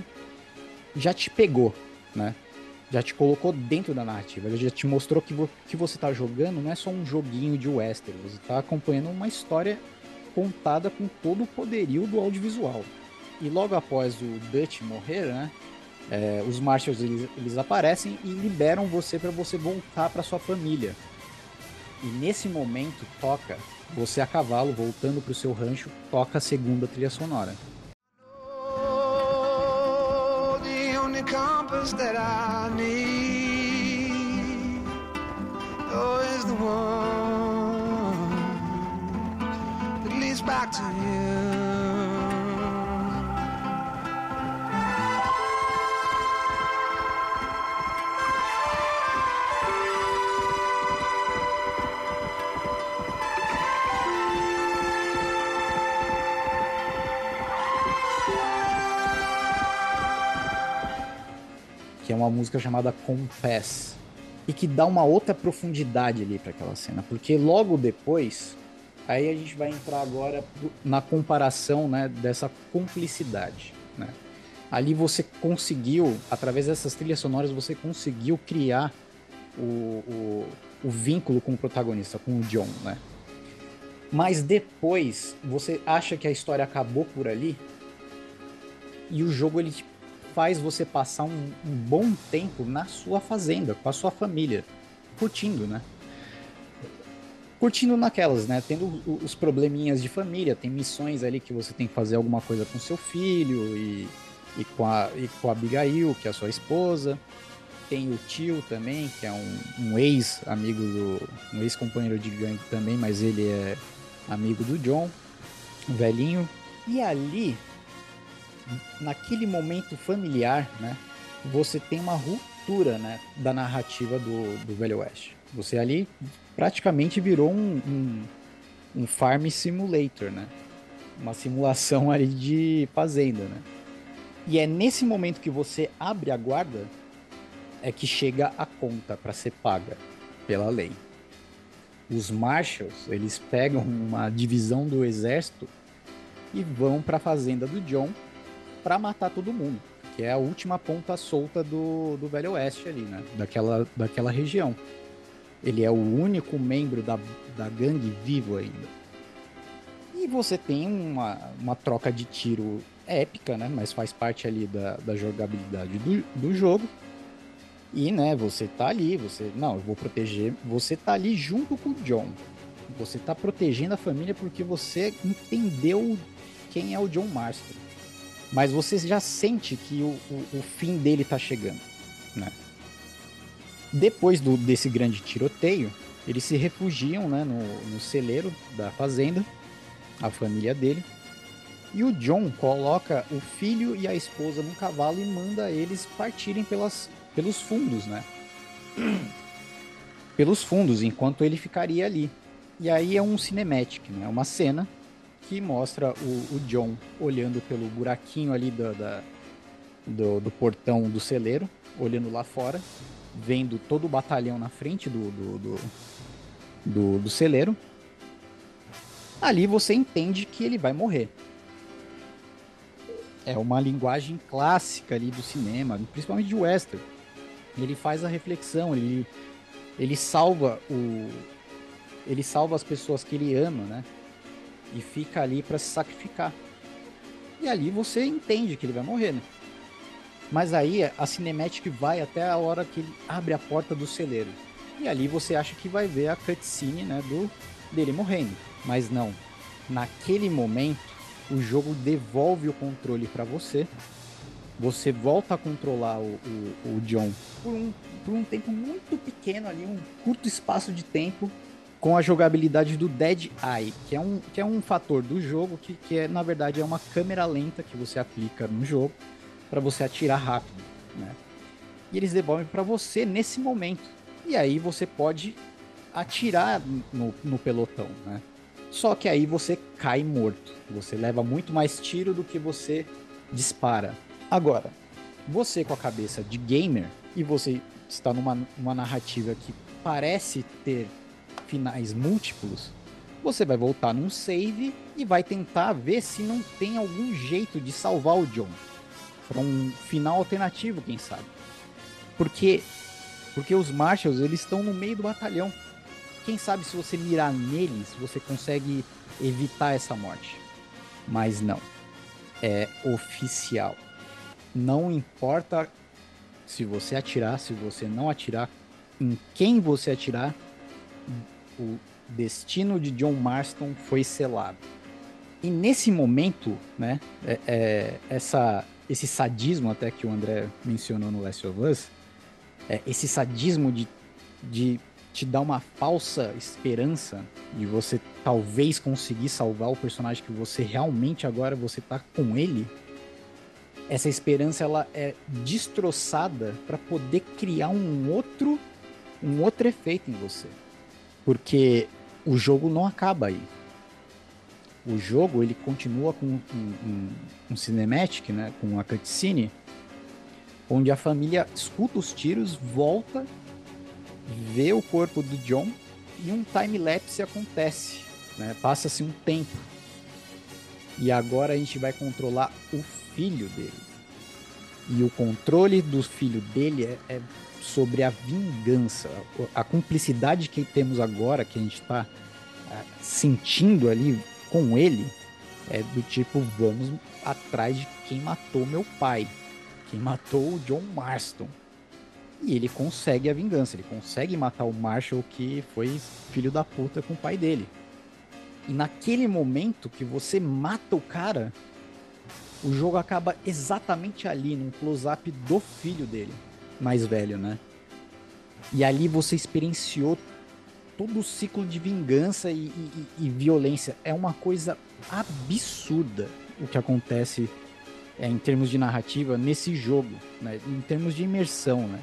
já te pegou, né? Já te colocou dentro da narrativa, já te mostrou que o que você tá jogando não é só um joguinho de western, você tá acompanhando uma história contada com todo o poderio do audiovisual. E logo após o Dutch morrer, né? É, os Marshals eles, eles aparecem e liberam você para você voltar para sua família. E nesse momento toca você a cavalo voltando para o seu rancho, toca a segunda trilha sonora. Uma música chamada Compass e que dá uma outra profundidade ali para aquela cena, porque logo depois aí a gente vai entrar agora na comparação, né, dessa cumplicidade, né? Ali você conseguiu, através dessas trilhas sonoras, você conseguiu criar o, o, o vínculo com o protagonista, com o John, né? Mas depois você acha que a história acabou por ali e o jogo ele faz você passar um, um, bom tempo na sua fazenda, com a sua família, curtindo, né? Curtindo naquelas, né? Tendo os probleminhas de família, tem missões ali que você tem que fazer alguma coisa com seu filho e, e, com, a, e com a Abigail, que é a sua esposa. Tem o tio também, que é um, um ex-amigo do. um ex-companheiro de gangue também, mas ele é amigo do John, um velhinho. E ali naquele momento familiar, né, você tem uma ruptura, né, da narrativa do, do Velho Oeste. Você ali praticamente virou um, um, um farm simulator, né? Uma simulação ali de fazenda, né? E é nesse momento que você abre a guarda é que chega a conta para ser paga pela lei. Os Marshals, eles pegam uma divisão do exército e vão para a fazenda do John para matar todo mundo, que é a última ponta solta do, do Velho Oeste ali, né? Daquela, daquela região. Ele é o único membro da, da gangue vivo ainda. E você tem uma, uma troca de tiro épica, né? Mas faz parte ali da, da jogabilidade do, do jogo. E, né, você tá ali, você. Não, eu vou proteger. Você tá ali junto com o John. Você tá protegendo a família porque você entendeu quem é o John Marston mas você já sente que o, o, o fim dele tá chegando, né? Depois do, desse grande tiroteio, eles se refugiam né, no, no celeiro da fazenda, a família dele, e o John coloca o filho e a esposa no cavalo e manda eles partirem pelas, pelos fundos, né? pelos fundos, enquanto ele ficaria ali. E aí é um cinematic, né? Uma cena que mostra o, o John olhando pelo buraquinho ali da, da do, do, portão do celeiro, olhando lá fora, vendo todo o batalhão na frente do, do, do, do, do celeiro. Ali você entende que ele vai morrer. É uma linguagem clássica ali do cinema, principalmente de western. Ele faz a reflexão, ele, ele salva o ele salva as pessoas que ele ama, né? E fica ali para se sacrificar. E ali você entende que ele vai morrer, né? Mas aí a cinemática vai até a hora que ele abre a porta do celeiro. E ali você acha que vai ver a cutscene, né, do dele morrendo. Mas não. Naquele momento, o jogo devolve o controle para você. Você volta a controlar o, o, o John por um, por um tempo muito pequeno ali, um curto espaço de tempo, com a jogabilidade do Dead Eye, que é um, que é um fator do jogo que, que é, na verdade, é uma câmera lenta que você aplica no jogo para você atirar rápido, né? E eles devolvem para você nesse momento. E aí você pode atirar no, no pelotão, né? Só que aí você cai morto. Você leva muito mais tiro do que você dispara. Agora, você com a cabeça de gamer e você está numa, numa narrativa que parece ter finais múltiplos, você vai voltar num save e vai tentar ver se não tem algum jeito de salvar o John para um final alternativo, quem sabe? Porque porque os Marshals eles estão no meio do batalhão. Quem sabe se você mirar neles, você consegue evitar essa morte. Mas não. É oficial. Não importa se você atirar, se você não atirar, em quem você atirar, o destino de John Marston foi selado. E nesse momento, né, é, é, essa, esse sadismo até que o André mencionou no Last of Us, é, esse sadismo de, de te dar uma falsa esperança de você talvez conseguir salvar o personagem que você realmente agora você tá com ele, essa esperança ela é destroçada para poder criar um outro um outro efeito em você. Porque o jogo não acaba aí. O jogo ele continua com um, um, um cinematic, né, com uma cutscene, onde a família escuta os tiros, volta, vê o corpo do John e um time-lapse acontece. Né? Passa-se um tempo. E agora a gente vai controlar o filho dele. E o controle do filho dele é, é sobre a vingança. A cumplicidade que temos agora, que a gente está é, sentindo ali com ele, é do tipo: vamos atrás de quem matou meu pai, quem matou o John Marston. E ele consegue a vingança, ele consegue matar o Marshall que foi filho da puta com o pai dele. E naquele momento que você mata o cara, o jogo acaba exatamente ali, num close-up do filho dele, mais velho, né? E ali você experienciou todo o ciclo de vingança e, e, e violência. É uma coisa absurda o que acontece é, em termos de narrativa nesse jogo, né? em termos de imersão, né?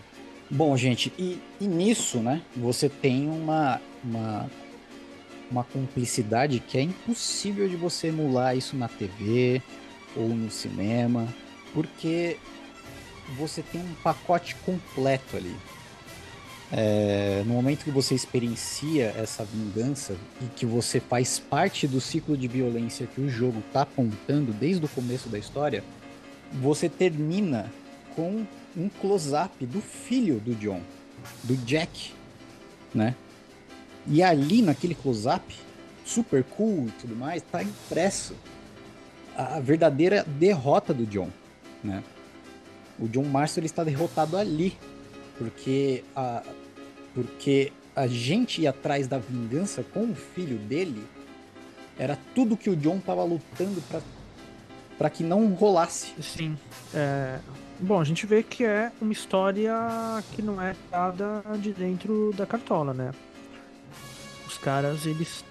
Bom, gente, e, e nisso, né, você tem uma, uma, uma cumplicidade que é impossível de você emular isso na TV ou no cinema, porque você tem um pacote completo ali. É, no momento que você experiencia essa vingança e que você faz parte do ciclo de violência que o jogo está apontando desde o começo da história, você termina com um close-up do filho do John, do Jack, né? E ali naquele close-up, super cool e tudo mais, tá impresso a verdadeira derrota do John, né? O John Marston está derrotado ali, porque a, porque a gente ir atrás da vingança com o filho dele era tudo que o John estava lutando para para que não rolasse. Sim. É... Bom, a gente vê que é uma história que não é dada de dentro da cartola, né? Os caras, eles.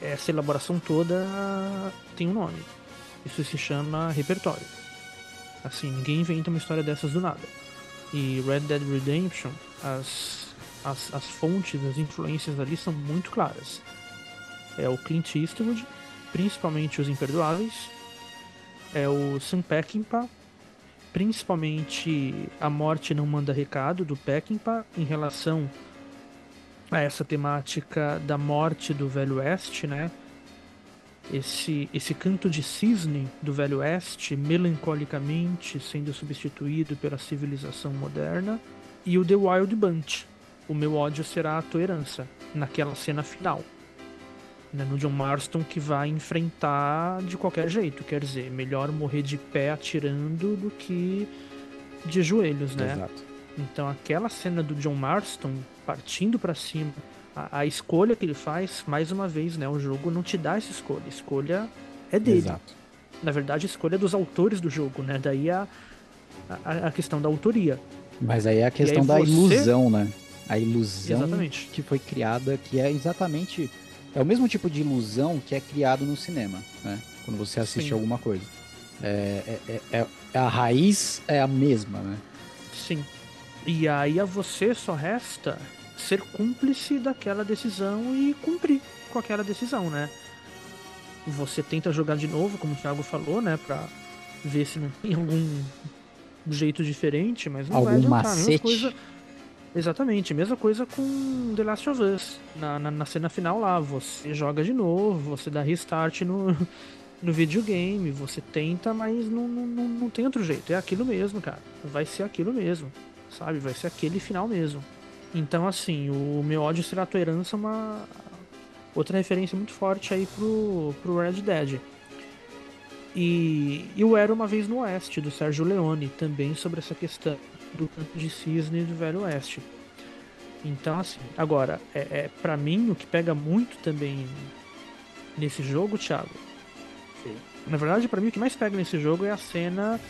É, essa elaboração toda tem um nome. Isso se chama repertório. Assim, ninguém inventa uma história dessas do nada. E Red Dead Redemption, as, as, as fontes, as influências ali são muito claras. É o Clint Eastwood, principalmente Os Imperdoáveis, é o Sam Peckinpah, principalmente A Morte Não Manda Recado, do Peckinpah, em relação a essa temática da morte do Velho Oeste, né? Esse, esse canto de cisne do Velho Oeste, melancolicamente sendo substituído pela civilização moderna, e o The Wild Bunch, O Meu Ódio Será a Tua Herança, naquela cena final né, no John Marston que vai enfrentar de qualquer jeito. Quer dizer, melhor morrer de pé atirando do que de joelhos, né? Exato. Então aquela cena do John Marston partindo para cima, a, a, escolha que ele faz, mais uma vez, né? O jogo não te dá essa escolha. A escolha é dele. Exato. Na verdade, a escolha é dos autores do jogo, né? Daí a, a, a questão da autoria. Mas aí é a questão da você- ilusão, né? A ilusão Exatamente. que foi criada, que é exatamente. É o mesmo tipo de ilusão que é criado no cinema, né? Quando você assiste Sim. alguma coisa. É, é- é- é- a raiz é a mesma, né? Sim. E aí a você só resta ser cúmplice daquela decisão e cumprir com aquela decisão, né? Você tenta jogar de novo, como o Thiago falou, né? Pra ver se não tem algum jeito diferente, mas não vai Algum adiantar. Mesma macete. coisa. Exatamente, mesma coisa com The Last of Us. Na, na, na cena final lá, você joga de novo, você dá restart no, no videogame, você tenta, mas não, não, não, não tem outro jeito. É aquilo mesmo, cara. Vai ser aquilo mesmo, sabe? Vai ser aquele final mesmo. Então, assim, o meu ódio será a tua herança uma outra referência muito forte aí pro, pro Red Dead. E, e o Era Uma Vez no Oeste, do Sérgio Leone, também sobre essa questão do canto de cisne do Velho Oeste. Então, assim, agora, é, é, para mim, o que pega muito também nesse jogo, Thiago, na verdade, pra mim, o que mais pega nesse jogo é a cena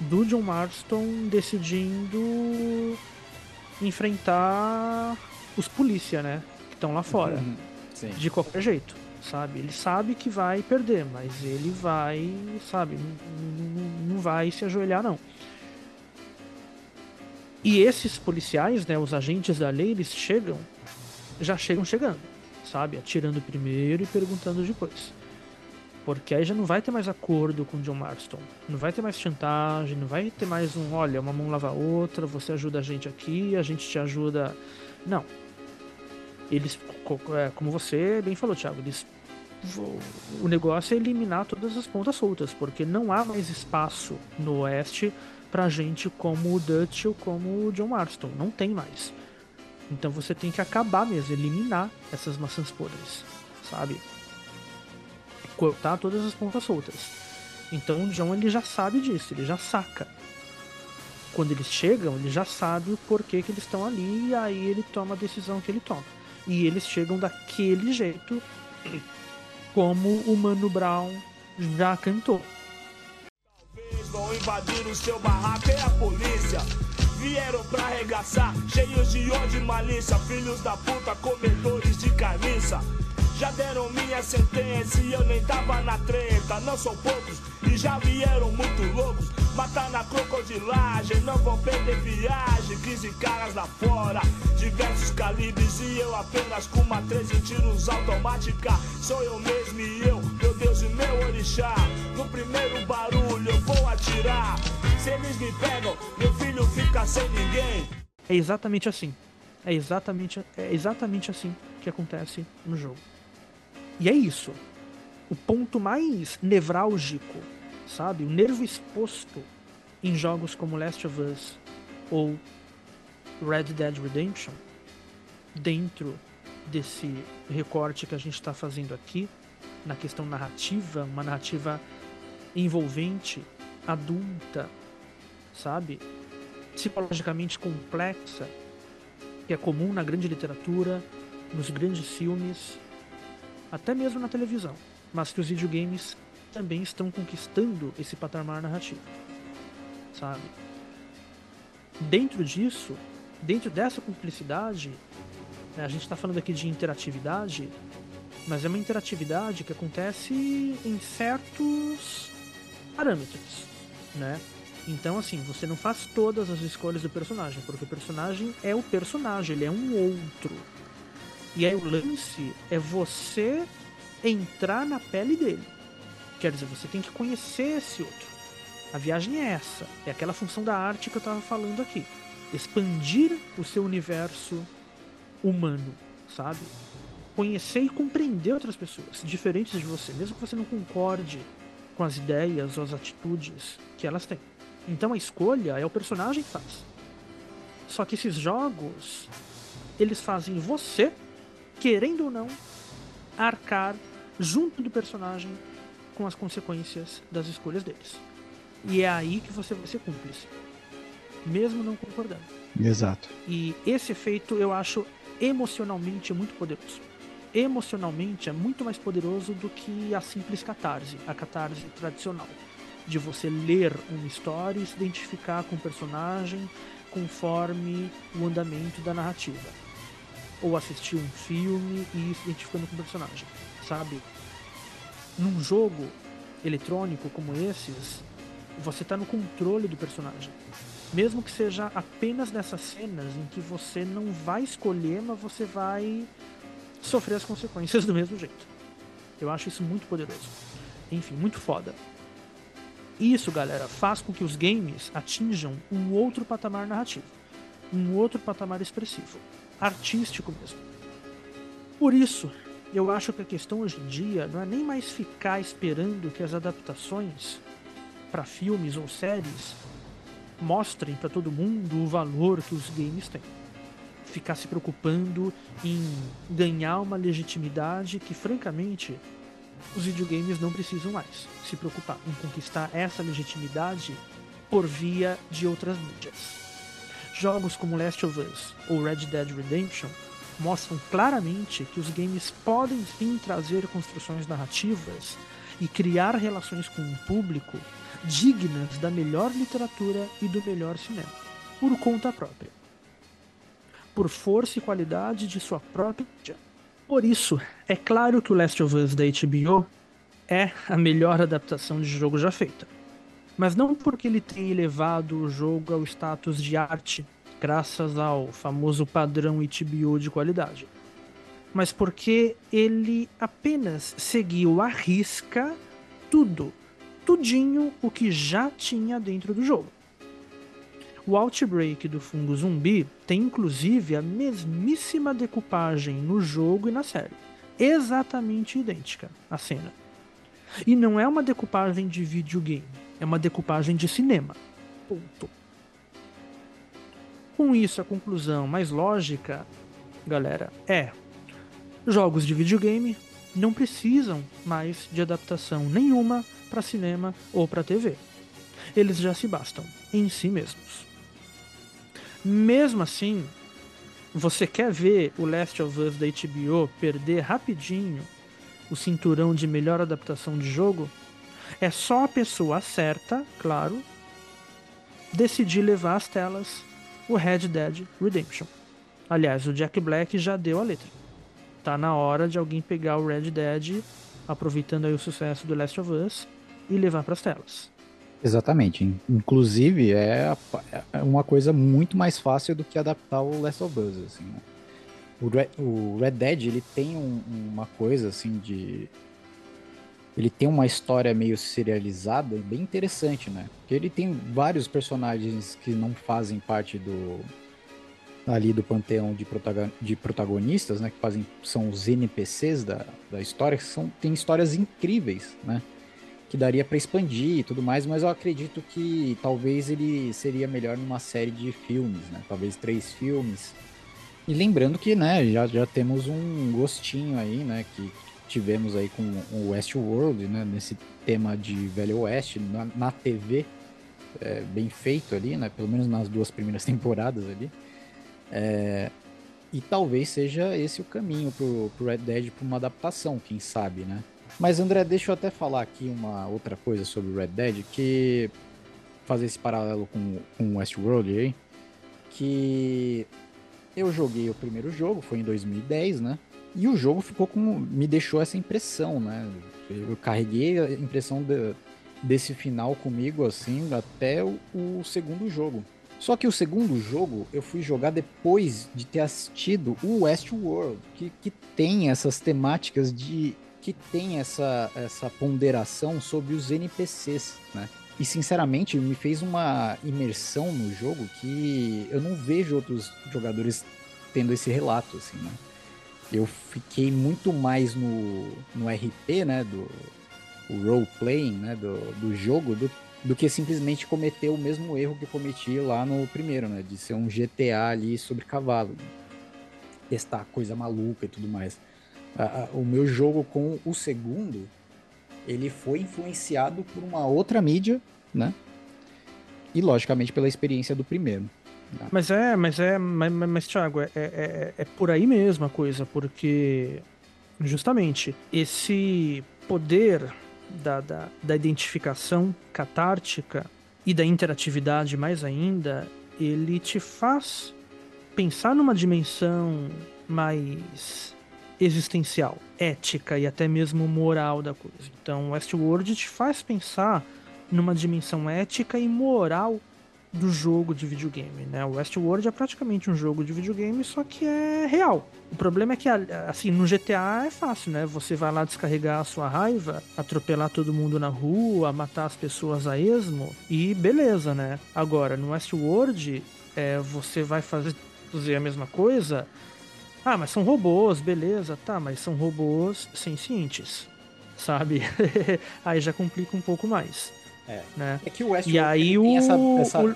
do John Marston decidindo enfrentar os polícia, né? Que estão lá fora. Uhum. De qualquer jeito, sabe? Ele sabe que vai perder, mas ele vai, sabe? Não vai se ajoelhar, não. E esses policiais, né? Os agentes da lei, eles chegam, já chegam chegando, sabe? Atirando primeiro e perguntando depois. Porque aí já não vai ter mais acordo com o John Marston. Não vai ter mais chantagem, não vai ter mais um, olha, uma mão lava a outra, você ajuda a gente aqui, a gente te ajuda. Não. Eles, é, como você bem falou, Thiago, eles. O negócio é eliminar todas as pontas soltas, porque não há mais espaço no Oeste pra gente como o Dutch ou como o John Marston. Não tem mais. Então você tem que acabar mesmo, eliminar essas maçãs podres, sabe? Cortar todas as pontas soltas. Então o John ele já sabe disso, ele já saca. Quando eles chegam, ele já sabe o porquê que eles estão ali e aí ele toma a decisão que ele toma. E eles chegam daquele jeito como o Mano Brown já cantou. Vão invadir o seu barraco e a polícia Vieram pra arregaçar, cheios de ódio e malícia Filhos da puta, comedores de carniça Já deram minha sentença e eu nem tava na treta. Não são poucos e já vieram muito loucos. Matar na crocodilagem, não vão perder viagem. 15 caras lá fora, diversos calibres E eu apenas com uma 13 tiros automática. Sou eu mesmo e eu, meu Deus e meu orixá. No primeiro barulho eu vou atirar. Se eles me pegam, meu filho fica sem ninguém. É exatamente assim. É exatamente, é exatamente assim que acontece no jogo. E é isso. O ponto mais nevrálgico, sabe? O nervo exposto em jogos como Last of Us ou Red Dead Redemption, dentro desse recorte que a gente está fazendo aqui, na questão narrativa, uma narrativa envolvente, adulta, sabe? Psicologicamente complexa, que é comum na grande literatura, nos grandes filmes, até mesmo na televisão, mas que os videogames também estão conquistando esse patamar narrativo, sabe? Dentro disso, dentro dessa cumplicidade, né, a gente está falando aqui de interatividade, mas é uma interatividade que acontece em certos parâmetros, né? Então, assim, você não faz todas as escolhas do personagem, porque o personagem é o personagem, ele é um outro. E aí o lance é você entrar na pele dele. Quer dizer, você tem que conhecer esse outro. A viagem é essa, é aquela função da arte que eu tava falando aqui. Expandir o seu universo humano, sabe? Conhecer e compreender outras pessoas, diferentes de você, mesmo que você não concorde com as ideias ou as atitudes que elas têm. Então a escolha é o personagem que faz. Só que esses jogos, eles fazem você, querendo ou não, arcar junto do personagem com as consequências das escolhas deles. E é aí que você vai ser cúmplice, mesmo não concordando. Exato. E esse efeito eu acho emocionalmente muito poderoso. Emocionalmente é muito mais poderoso do que a simples catarse, a catarse tradicional. De você ler uma história e se identificar com o personagem conforme o andamento da narrativa. Ou assistir um filme e ir se identificando com o personagem, sabe? Num jogo eletrônico como esses, você está no controle do personagem. Mesmo que seja apenas nessas cenas em que você não vai escolher, mas você vai sofrer as consequências do mesmo jeito. Eu acho isso muito poderoso. Enfim, muito foda. Isso, galera, faz com que os games atinjam um outro patamar narrativo, um outro patamar expressivo, artístico mesmo. Por isso, eu acho que a questão hoje em dia não é nem mais ficar esperando que as adaptações para filmes ou séries mostrem para todo mundo o valor que os games têm. Ficar se preocupando em ganhar uma legitimidade que, francamente, os videogames não precisam mais se preocupar em conquistar essa legitimidade por via de outras mídias. Jogos como Last of Us ou Red Dead Redemption mostram claramente que os games podem sim trazer construções narrativas e criar relações com o público dignas da melhor literatura e do melhor cinema, por conta própria. Por força e qualidade de sua própria. Por isso, é claro que o Last of Us da HBO é a melhor adaptação de jogo já feita. Mas não porque ele tenha elevado o jogo ao status de arte, graças ao famoso padrão HBO de qualidade, mas porque ele apenas seguiu à risca tudo tudinho o que já tinha dentro do jogo. O Outbreak do fungo zumbi tem inclusive a mesmíssima decupagem no jogo e na série. Exatamente idêntica a cena. E não é uma decupagem de videogame, é uma decupagem de cinema. Ponto. Com isso, a conclusão mais lógica, galera, é: jogos de videogame não precisam mais de adaptação nenhuma para cinema ou para TV. Eles já se bastam em si mesmos. Mesmo assim, você quer ver o Last of Us da HBO perder rapidinho o cinturão de melhor adaptação de jogo? É só a pessoa certa, claro, decidir levar às telas o Red Dead Redemption. Aliás, o Jack Black já deu a letra. Tá na hora de alguém pegar o Red Dead, aproveitando aí o sucesso do Last of Us, e levar para as telas. Exatamente. Inclusive, é, é uma coisa muito mais fácil do que adaptar o Last of Us. Assim, né? o, Red, o, Red, Dead ele tem um, uma coisa assim de. Ele tem uma história meio serializada bem interessante, né? Porque ele tem vários personagens que não fazem parte do. ali do panteão de, de protagonistas, né? Que fazem, são os NPCs da, da história, que são, tem histórias incríveis, né? que daria para expandir e tudo mais, mas eu acredito que talvez ele seria melhor numa série de filmes, né? Talvez três filmes. E lembrando que, né, já, já temos um gostinho aí, né, que tivemos aí com o Westworld, né, nesse tema de Velho Oeste, na, na TV, é, bem feito ali, né, pelo menos nas duas primeiras temporadas ali. É, e talvez seja esse o caminho pro, pro Red Dead para uma adaptação, quem sabe, né? Mas André, deixa eu até falar aqui uma outra coisa sobre Red Dead, que fazer esse paralelo com, com Westworld aí, que eu joguei o primeiro jogo, foi em 2010, né? E o jogo ficou com. me deixou essa impressão, né? Eu carreguei a impressão de, desse final comigo, assim, até o, o, segundo jogo. Só que o segundo jogo eu fui jogar depois de ter assistido o Westworld, que, que tem essas temáticas de que tem essa, essa ponderação sobre os NPCs, né? E sinceramente me fez uma imersão no jogo que eu não vejo outros jogadores tendo esse relato, assim, né? Eu fiquei muito mais no, no RP, né? Do role playing, né? Do, do jogo, do, do que simplesmente cometer o mesmo erro que eu cometi lá no primeiro, né? De ser um GTA ali sobre cavalo. Testar coisa maluca e tudo mais a, o meu jogo com o segundo, ele foi influenciado por uma outra mídia, né? E logicamente pela experiência do primeiro. Né? Mas é, mas é, mas, mas Thiago, é, é, é por aí mesmo a coisa, porque justamente esse poder da, da, da identificação catártica e da interatividade mais ainda, ele te faz pensar numa dimensão mais existencial, ética e até mesmo moral da coisa. Então, Westworld te faz pensar numa dimensão ética e moral do jogo de videogame, né? O Westworld é praticamente um jogo de videogame, só que é real. O problema é que, assim, no GTA é fácil, né? Você vai lá descarregar a sua raiva, atropelar todo mundo na rua, matar as pessoas a esmo e beleza, né? Agora, no Westworld, é, você vai fazer, fazer a mesma coisa. Ah, mas são robôs, beleza, tá, mas são robôs sencientes, sabe? aí já complica um pouco mais. É. Né? É que o Westworld E aí o- essa, essa- o-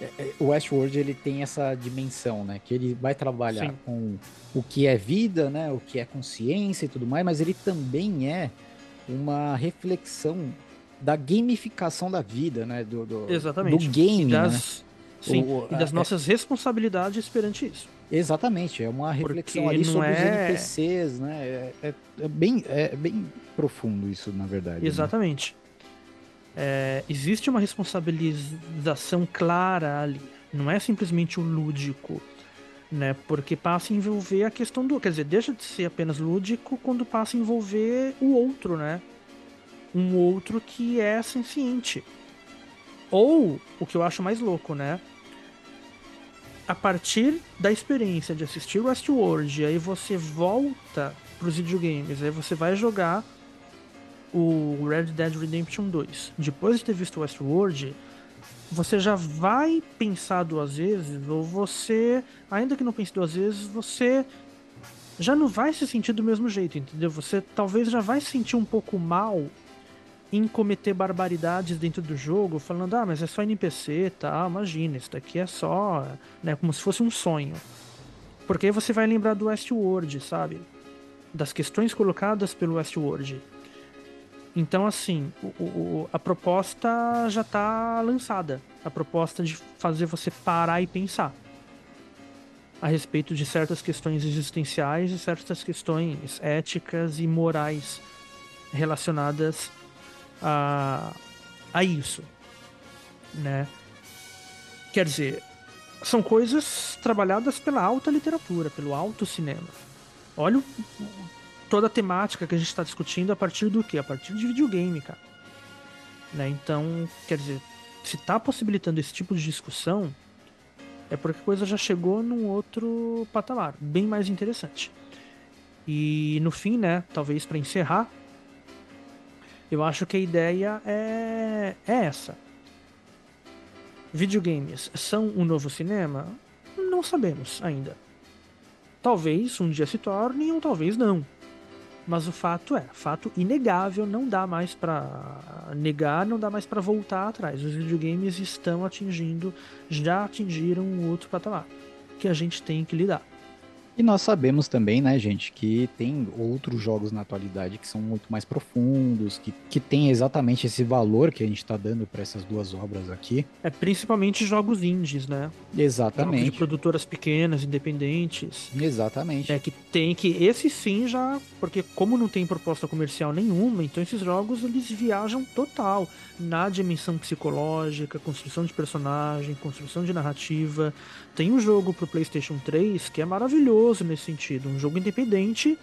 é, é, o Westworld ele tem essa dimensão, né? Que ele vai trabalhar Sim. com o que é vida, né? O que é consciência e tudo mais, mas ele também é uma reflexão da gamificação da vida, né? Do, do, Exatamente. do game, E né? das, Sim, O- e das é- nossas responsabilidades perante isso. Exatamente, é uma reflexão Porque ali sobre os é- NPCs, né? É, é- bem, é bem profundo isso, na verdade. né? É, existe uma responsabilização clara ali. Não é simplesmente o lúdico, né? Porque passa a envolver a questão do. Quer dizer, deixa de ser apenas lúdico quando passa a envolver o outro, né? Um outro que é senciente. Ou, o que eu acho mais louco, né? A partir da experiência de assistir Westworld, aí você volta pros videogames, aí você vai jogar o Red Dead Redemption 2. Depois de ter visto Westworld, você já vai pensar duas vezes, ou você, ainda que não pense duas vezes, você já não vai se sentir do mesmo jeito, entendeu? Você talvez já vai se sentir um pouco mal em cometer barbaridades dentro do jogo, falando, ah, mas é só NPC, tá? Imagina, isso daqui é só, né, como se fosse um sonho. Porque aí você vai lembrar do Westworld, sabe? Das questões colocadas pelo Westworld. Então, assim, o- o- a proposta já tá lançada. A proposta de fazer você parar e pensar a respeito de certas questões existenciais e certas questões éticas e morais relacionadas a, a isso, né? Quer dizer, são coisas trabalhadas pela alta literatura, pelo alto cinema. Olha o- toda a temática que a gente está discutindo a partir do quê? A partir de videogame, cara. Né? Então, quer dizer, se tá possibilitando esse tipo de discussão, é porque a coisa já chegou num outro patamar, bem mais interessante. E no fim, né, talvez para encerrar, eu acho que a ideia é, é essa. Videogames são um novo cinema? Não sabemos ainda. Talvez um dia se torne ou talvez não. Mas o fato é, fato inegável, não dá mais pra negar, não dá mais pra voltar atrás. Os videogames estão atingindo, já atingiram um outro patamar que a gente tem que lidar. E nós sabemos também, né, gente, que tem outros jogos na atualidade que são muito mais profundos, que, que tem exatamente esse valor que a gente tá dando para essas duas obras aqui. É principalmente jogos indies, né? Jogos de Exatamente. produtoras pequenas, independentes. Exatamente. É que tem que esse sim já, porque como não tem proposta comercial nenhuma, então esses jogos eles viajam total na dimensão psicológica, construção de personagem, construção de narrativa. Tem um jogo pro PlayStation 3 que é maravilhoso nesse sentido, um jogo independente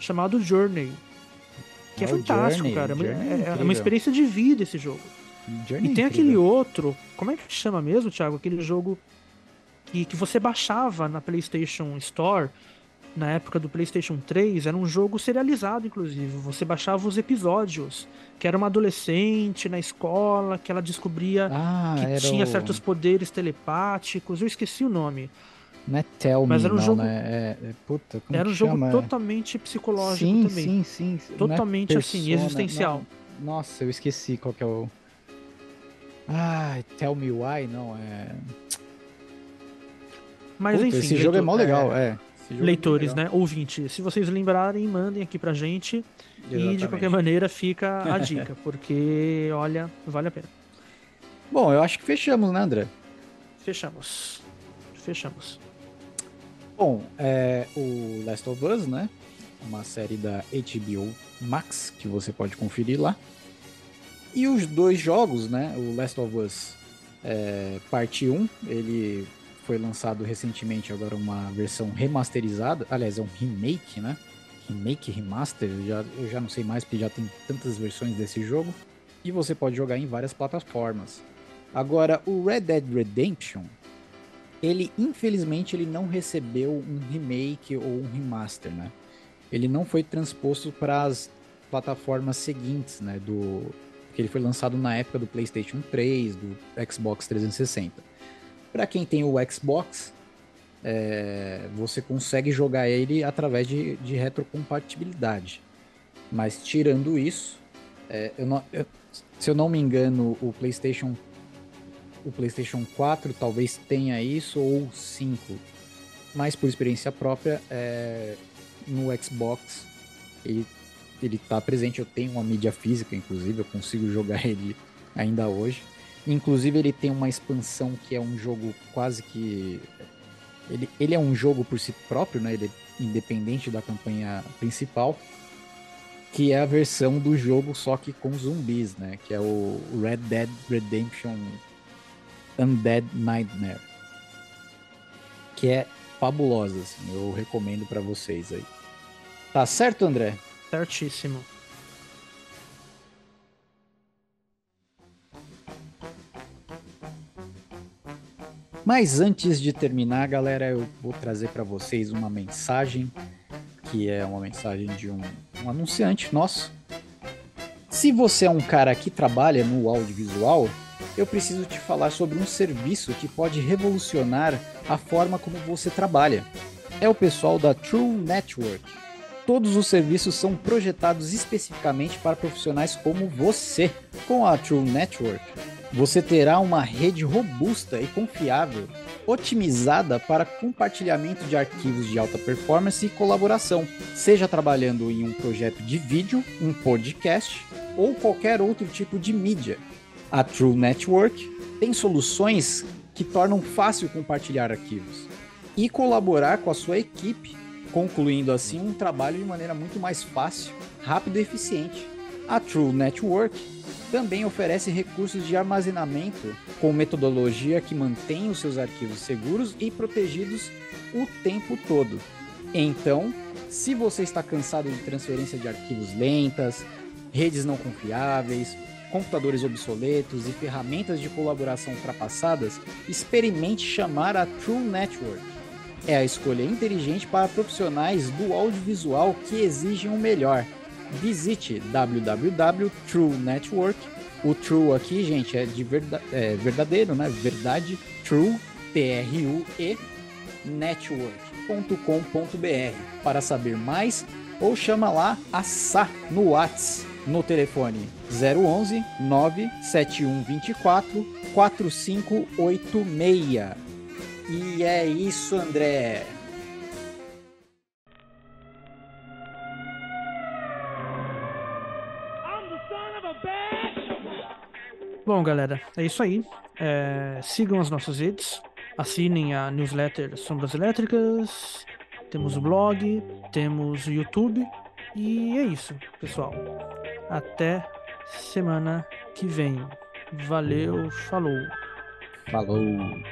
chamado Journey. Que é o fantástico, Journey, cara. É uma- Journey é É, é uma experiência de vida esse jogo. Journey E tem é aquele incrível. outro, como é que chama mesmo, Thiago? Aquele jogo que, que você baixava na PlayStation Store, na época do PlayStation 3, era um jogo serializado, inclusive. Você baixava os episódios, que era uma adolescente na escola, que ela descobria Ah, que tinha o- certos poderes telepáticos. Eu esqueci o nome. Não é Tell Me, Mas era um não, jogo- né? É, é- puta, como era um jogo chama? totalmente psicológico sim, também. Sim, sim, sim. É Totalmente assim, Persona, existencial. não. Nossa, eu esqueci qual que é o... Ai, Tell Me Why, não, é... Mas Puta, enfim. esse jogo é leitor- mó legal, é. Jogo é Leitores, bem né? Ouvintes, se vocês lembrarem, mandem aqui pra gente. E de Exatamente. qualquer maneira fica a dica, porque, olha, vale a pena. Bom, eu acho que fechamos, né, André? Fechamos. Fechamos. Bom, é o Last of Us, né? Uma série da HBO Max que você pode conferir lá. E os dois jogos, né? O Last of Us é, parte 1. Ele foi lançado recentemente agora uma versão remasterizada. Aliás, é um remake, né? Remake, remaster, eu já, eu já não sei mais porque já tem tantas versões desse jogo. E você pode jogar em várias plataformas. Agora, o Red Dead Redemption, ele infelizmente ele não recebeu um remake ou um remaster, né? Ele não foi transposto para as plataformas seguintes, né? Do que ele foi lançado na época do PlayStation 3, do Xbox 360. Para quem tem o Xbox, é, você consegue jogar ele através de, de retrocompatibilidade. Mas tirando isso, é, eu não, eu, se eu não me engano, o PlayStation o PlayStation 4 talvez tenha isso ou 5. Mas por experiência própria, é, no Xbox ele, ele tá presente. Eu tenho uma mídia física, inclusive, eu consigo jogar ele ainda hoje. Inclusive, ele tem uma expansão que é um jogo quase que. Ele, ele é um jogo por si próprio, né? Ele é independente da campanha principal. Que é a versão do jogo, só que com zumbis, né? Que é o Red Dead Redemption Undead Nightmare. Que é fabulosa, assim, eu recomendo para vocês aí. Tá certo, André? Certíssimo. Mas antes de terminar, galera, eu vou trazer para vocês uma mensagem que é uma mensagem de um, um anunciante nosso. Se você é um cara que trabalha no audiovisual, eu preciso te falar sobre um serviço que pode revolucionar a forma como você trabalha. É o pessoal da True Network. Todos os serviços são projetados especificamente para profissionais como você. Com a True Network, você terá uma rede robusta e confiável, otimizada para compartilhamento de arquivos de alta performance e colaboração, seja trabalhando em um projeto de vídeo, um podcast ou qualquer outro tipo de mídia. A True Network tem soluções que tornam fácil compartilhar arquivos e colaborar com a sua equipe, concluindo assim um trabalho de maneira muito mais fácil, rápido e eficiente. A True Network também oferece recursos de armazenamento com metodologia que mantém os seus arquivos seguros e protegidos o tempo todo. Então, se você está cansado de transferência de arquivos lentas, redes não confiáveis, computadores obsoletos e ferramentas de colaboração ultrapassadas, experimente chamar a True Network. É a escolha inteligente para profissionais do audiovisual que exigem o melhor. Visite www.truenetwork. O True aqui, gente, é de é, verdadeiro, né? Verdade, True, T-R-U-E, network.com.br para saber mais ou chama lá a Sá no WhatsApp no telefone 011 97124 4586. E é isso, André. Bom, galera, é isso aí. É, sigam as nossas redes, assinem a newsletter Sombras Elétricas, temos o blog, temos o YouTube. E é isso, pessoal. Até semana que vem. Valeu, falou. Falou.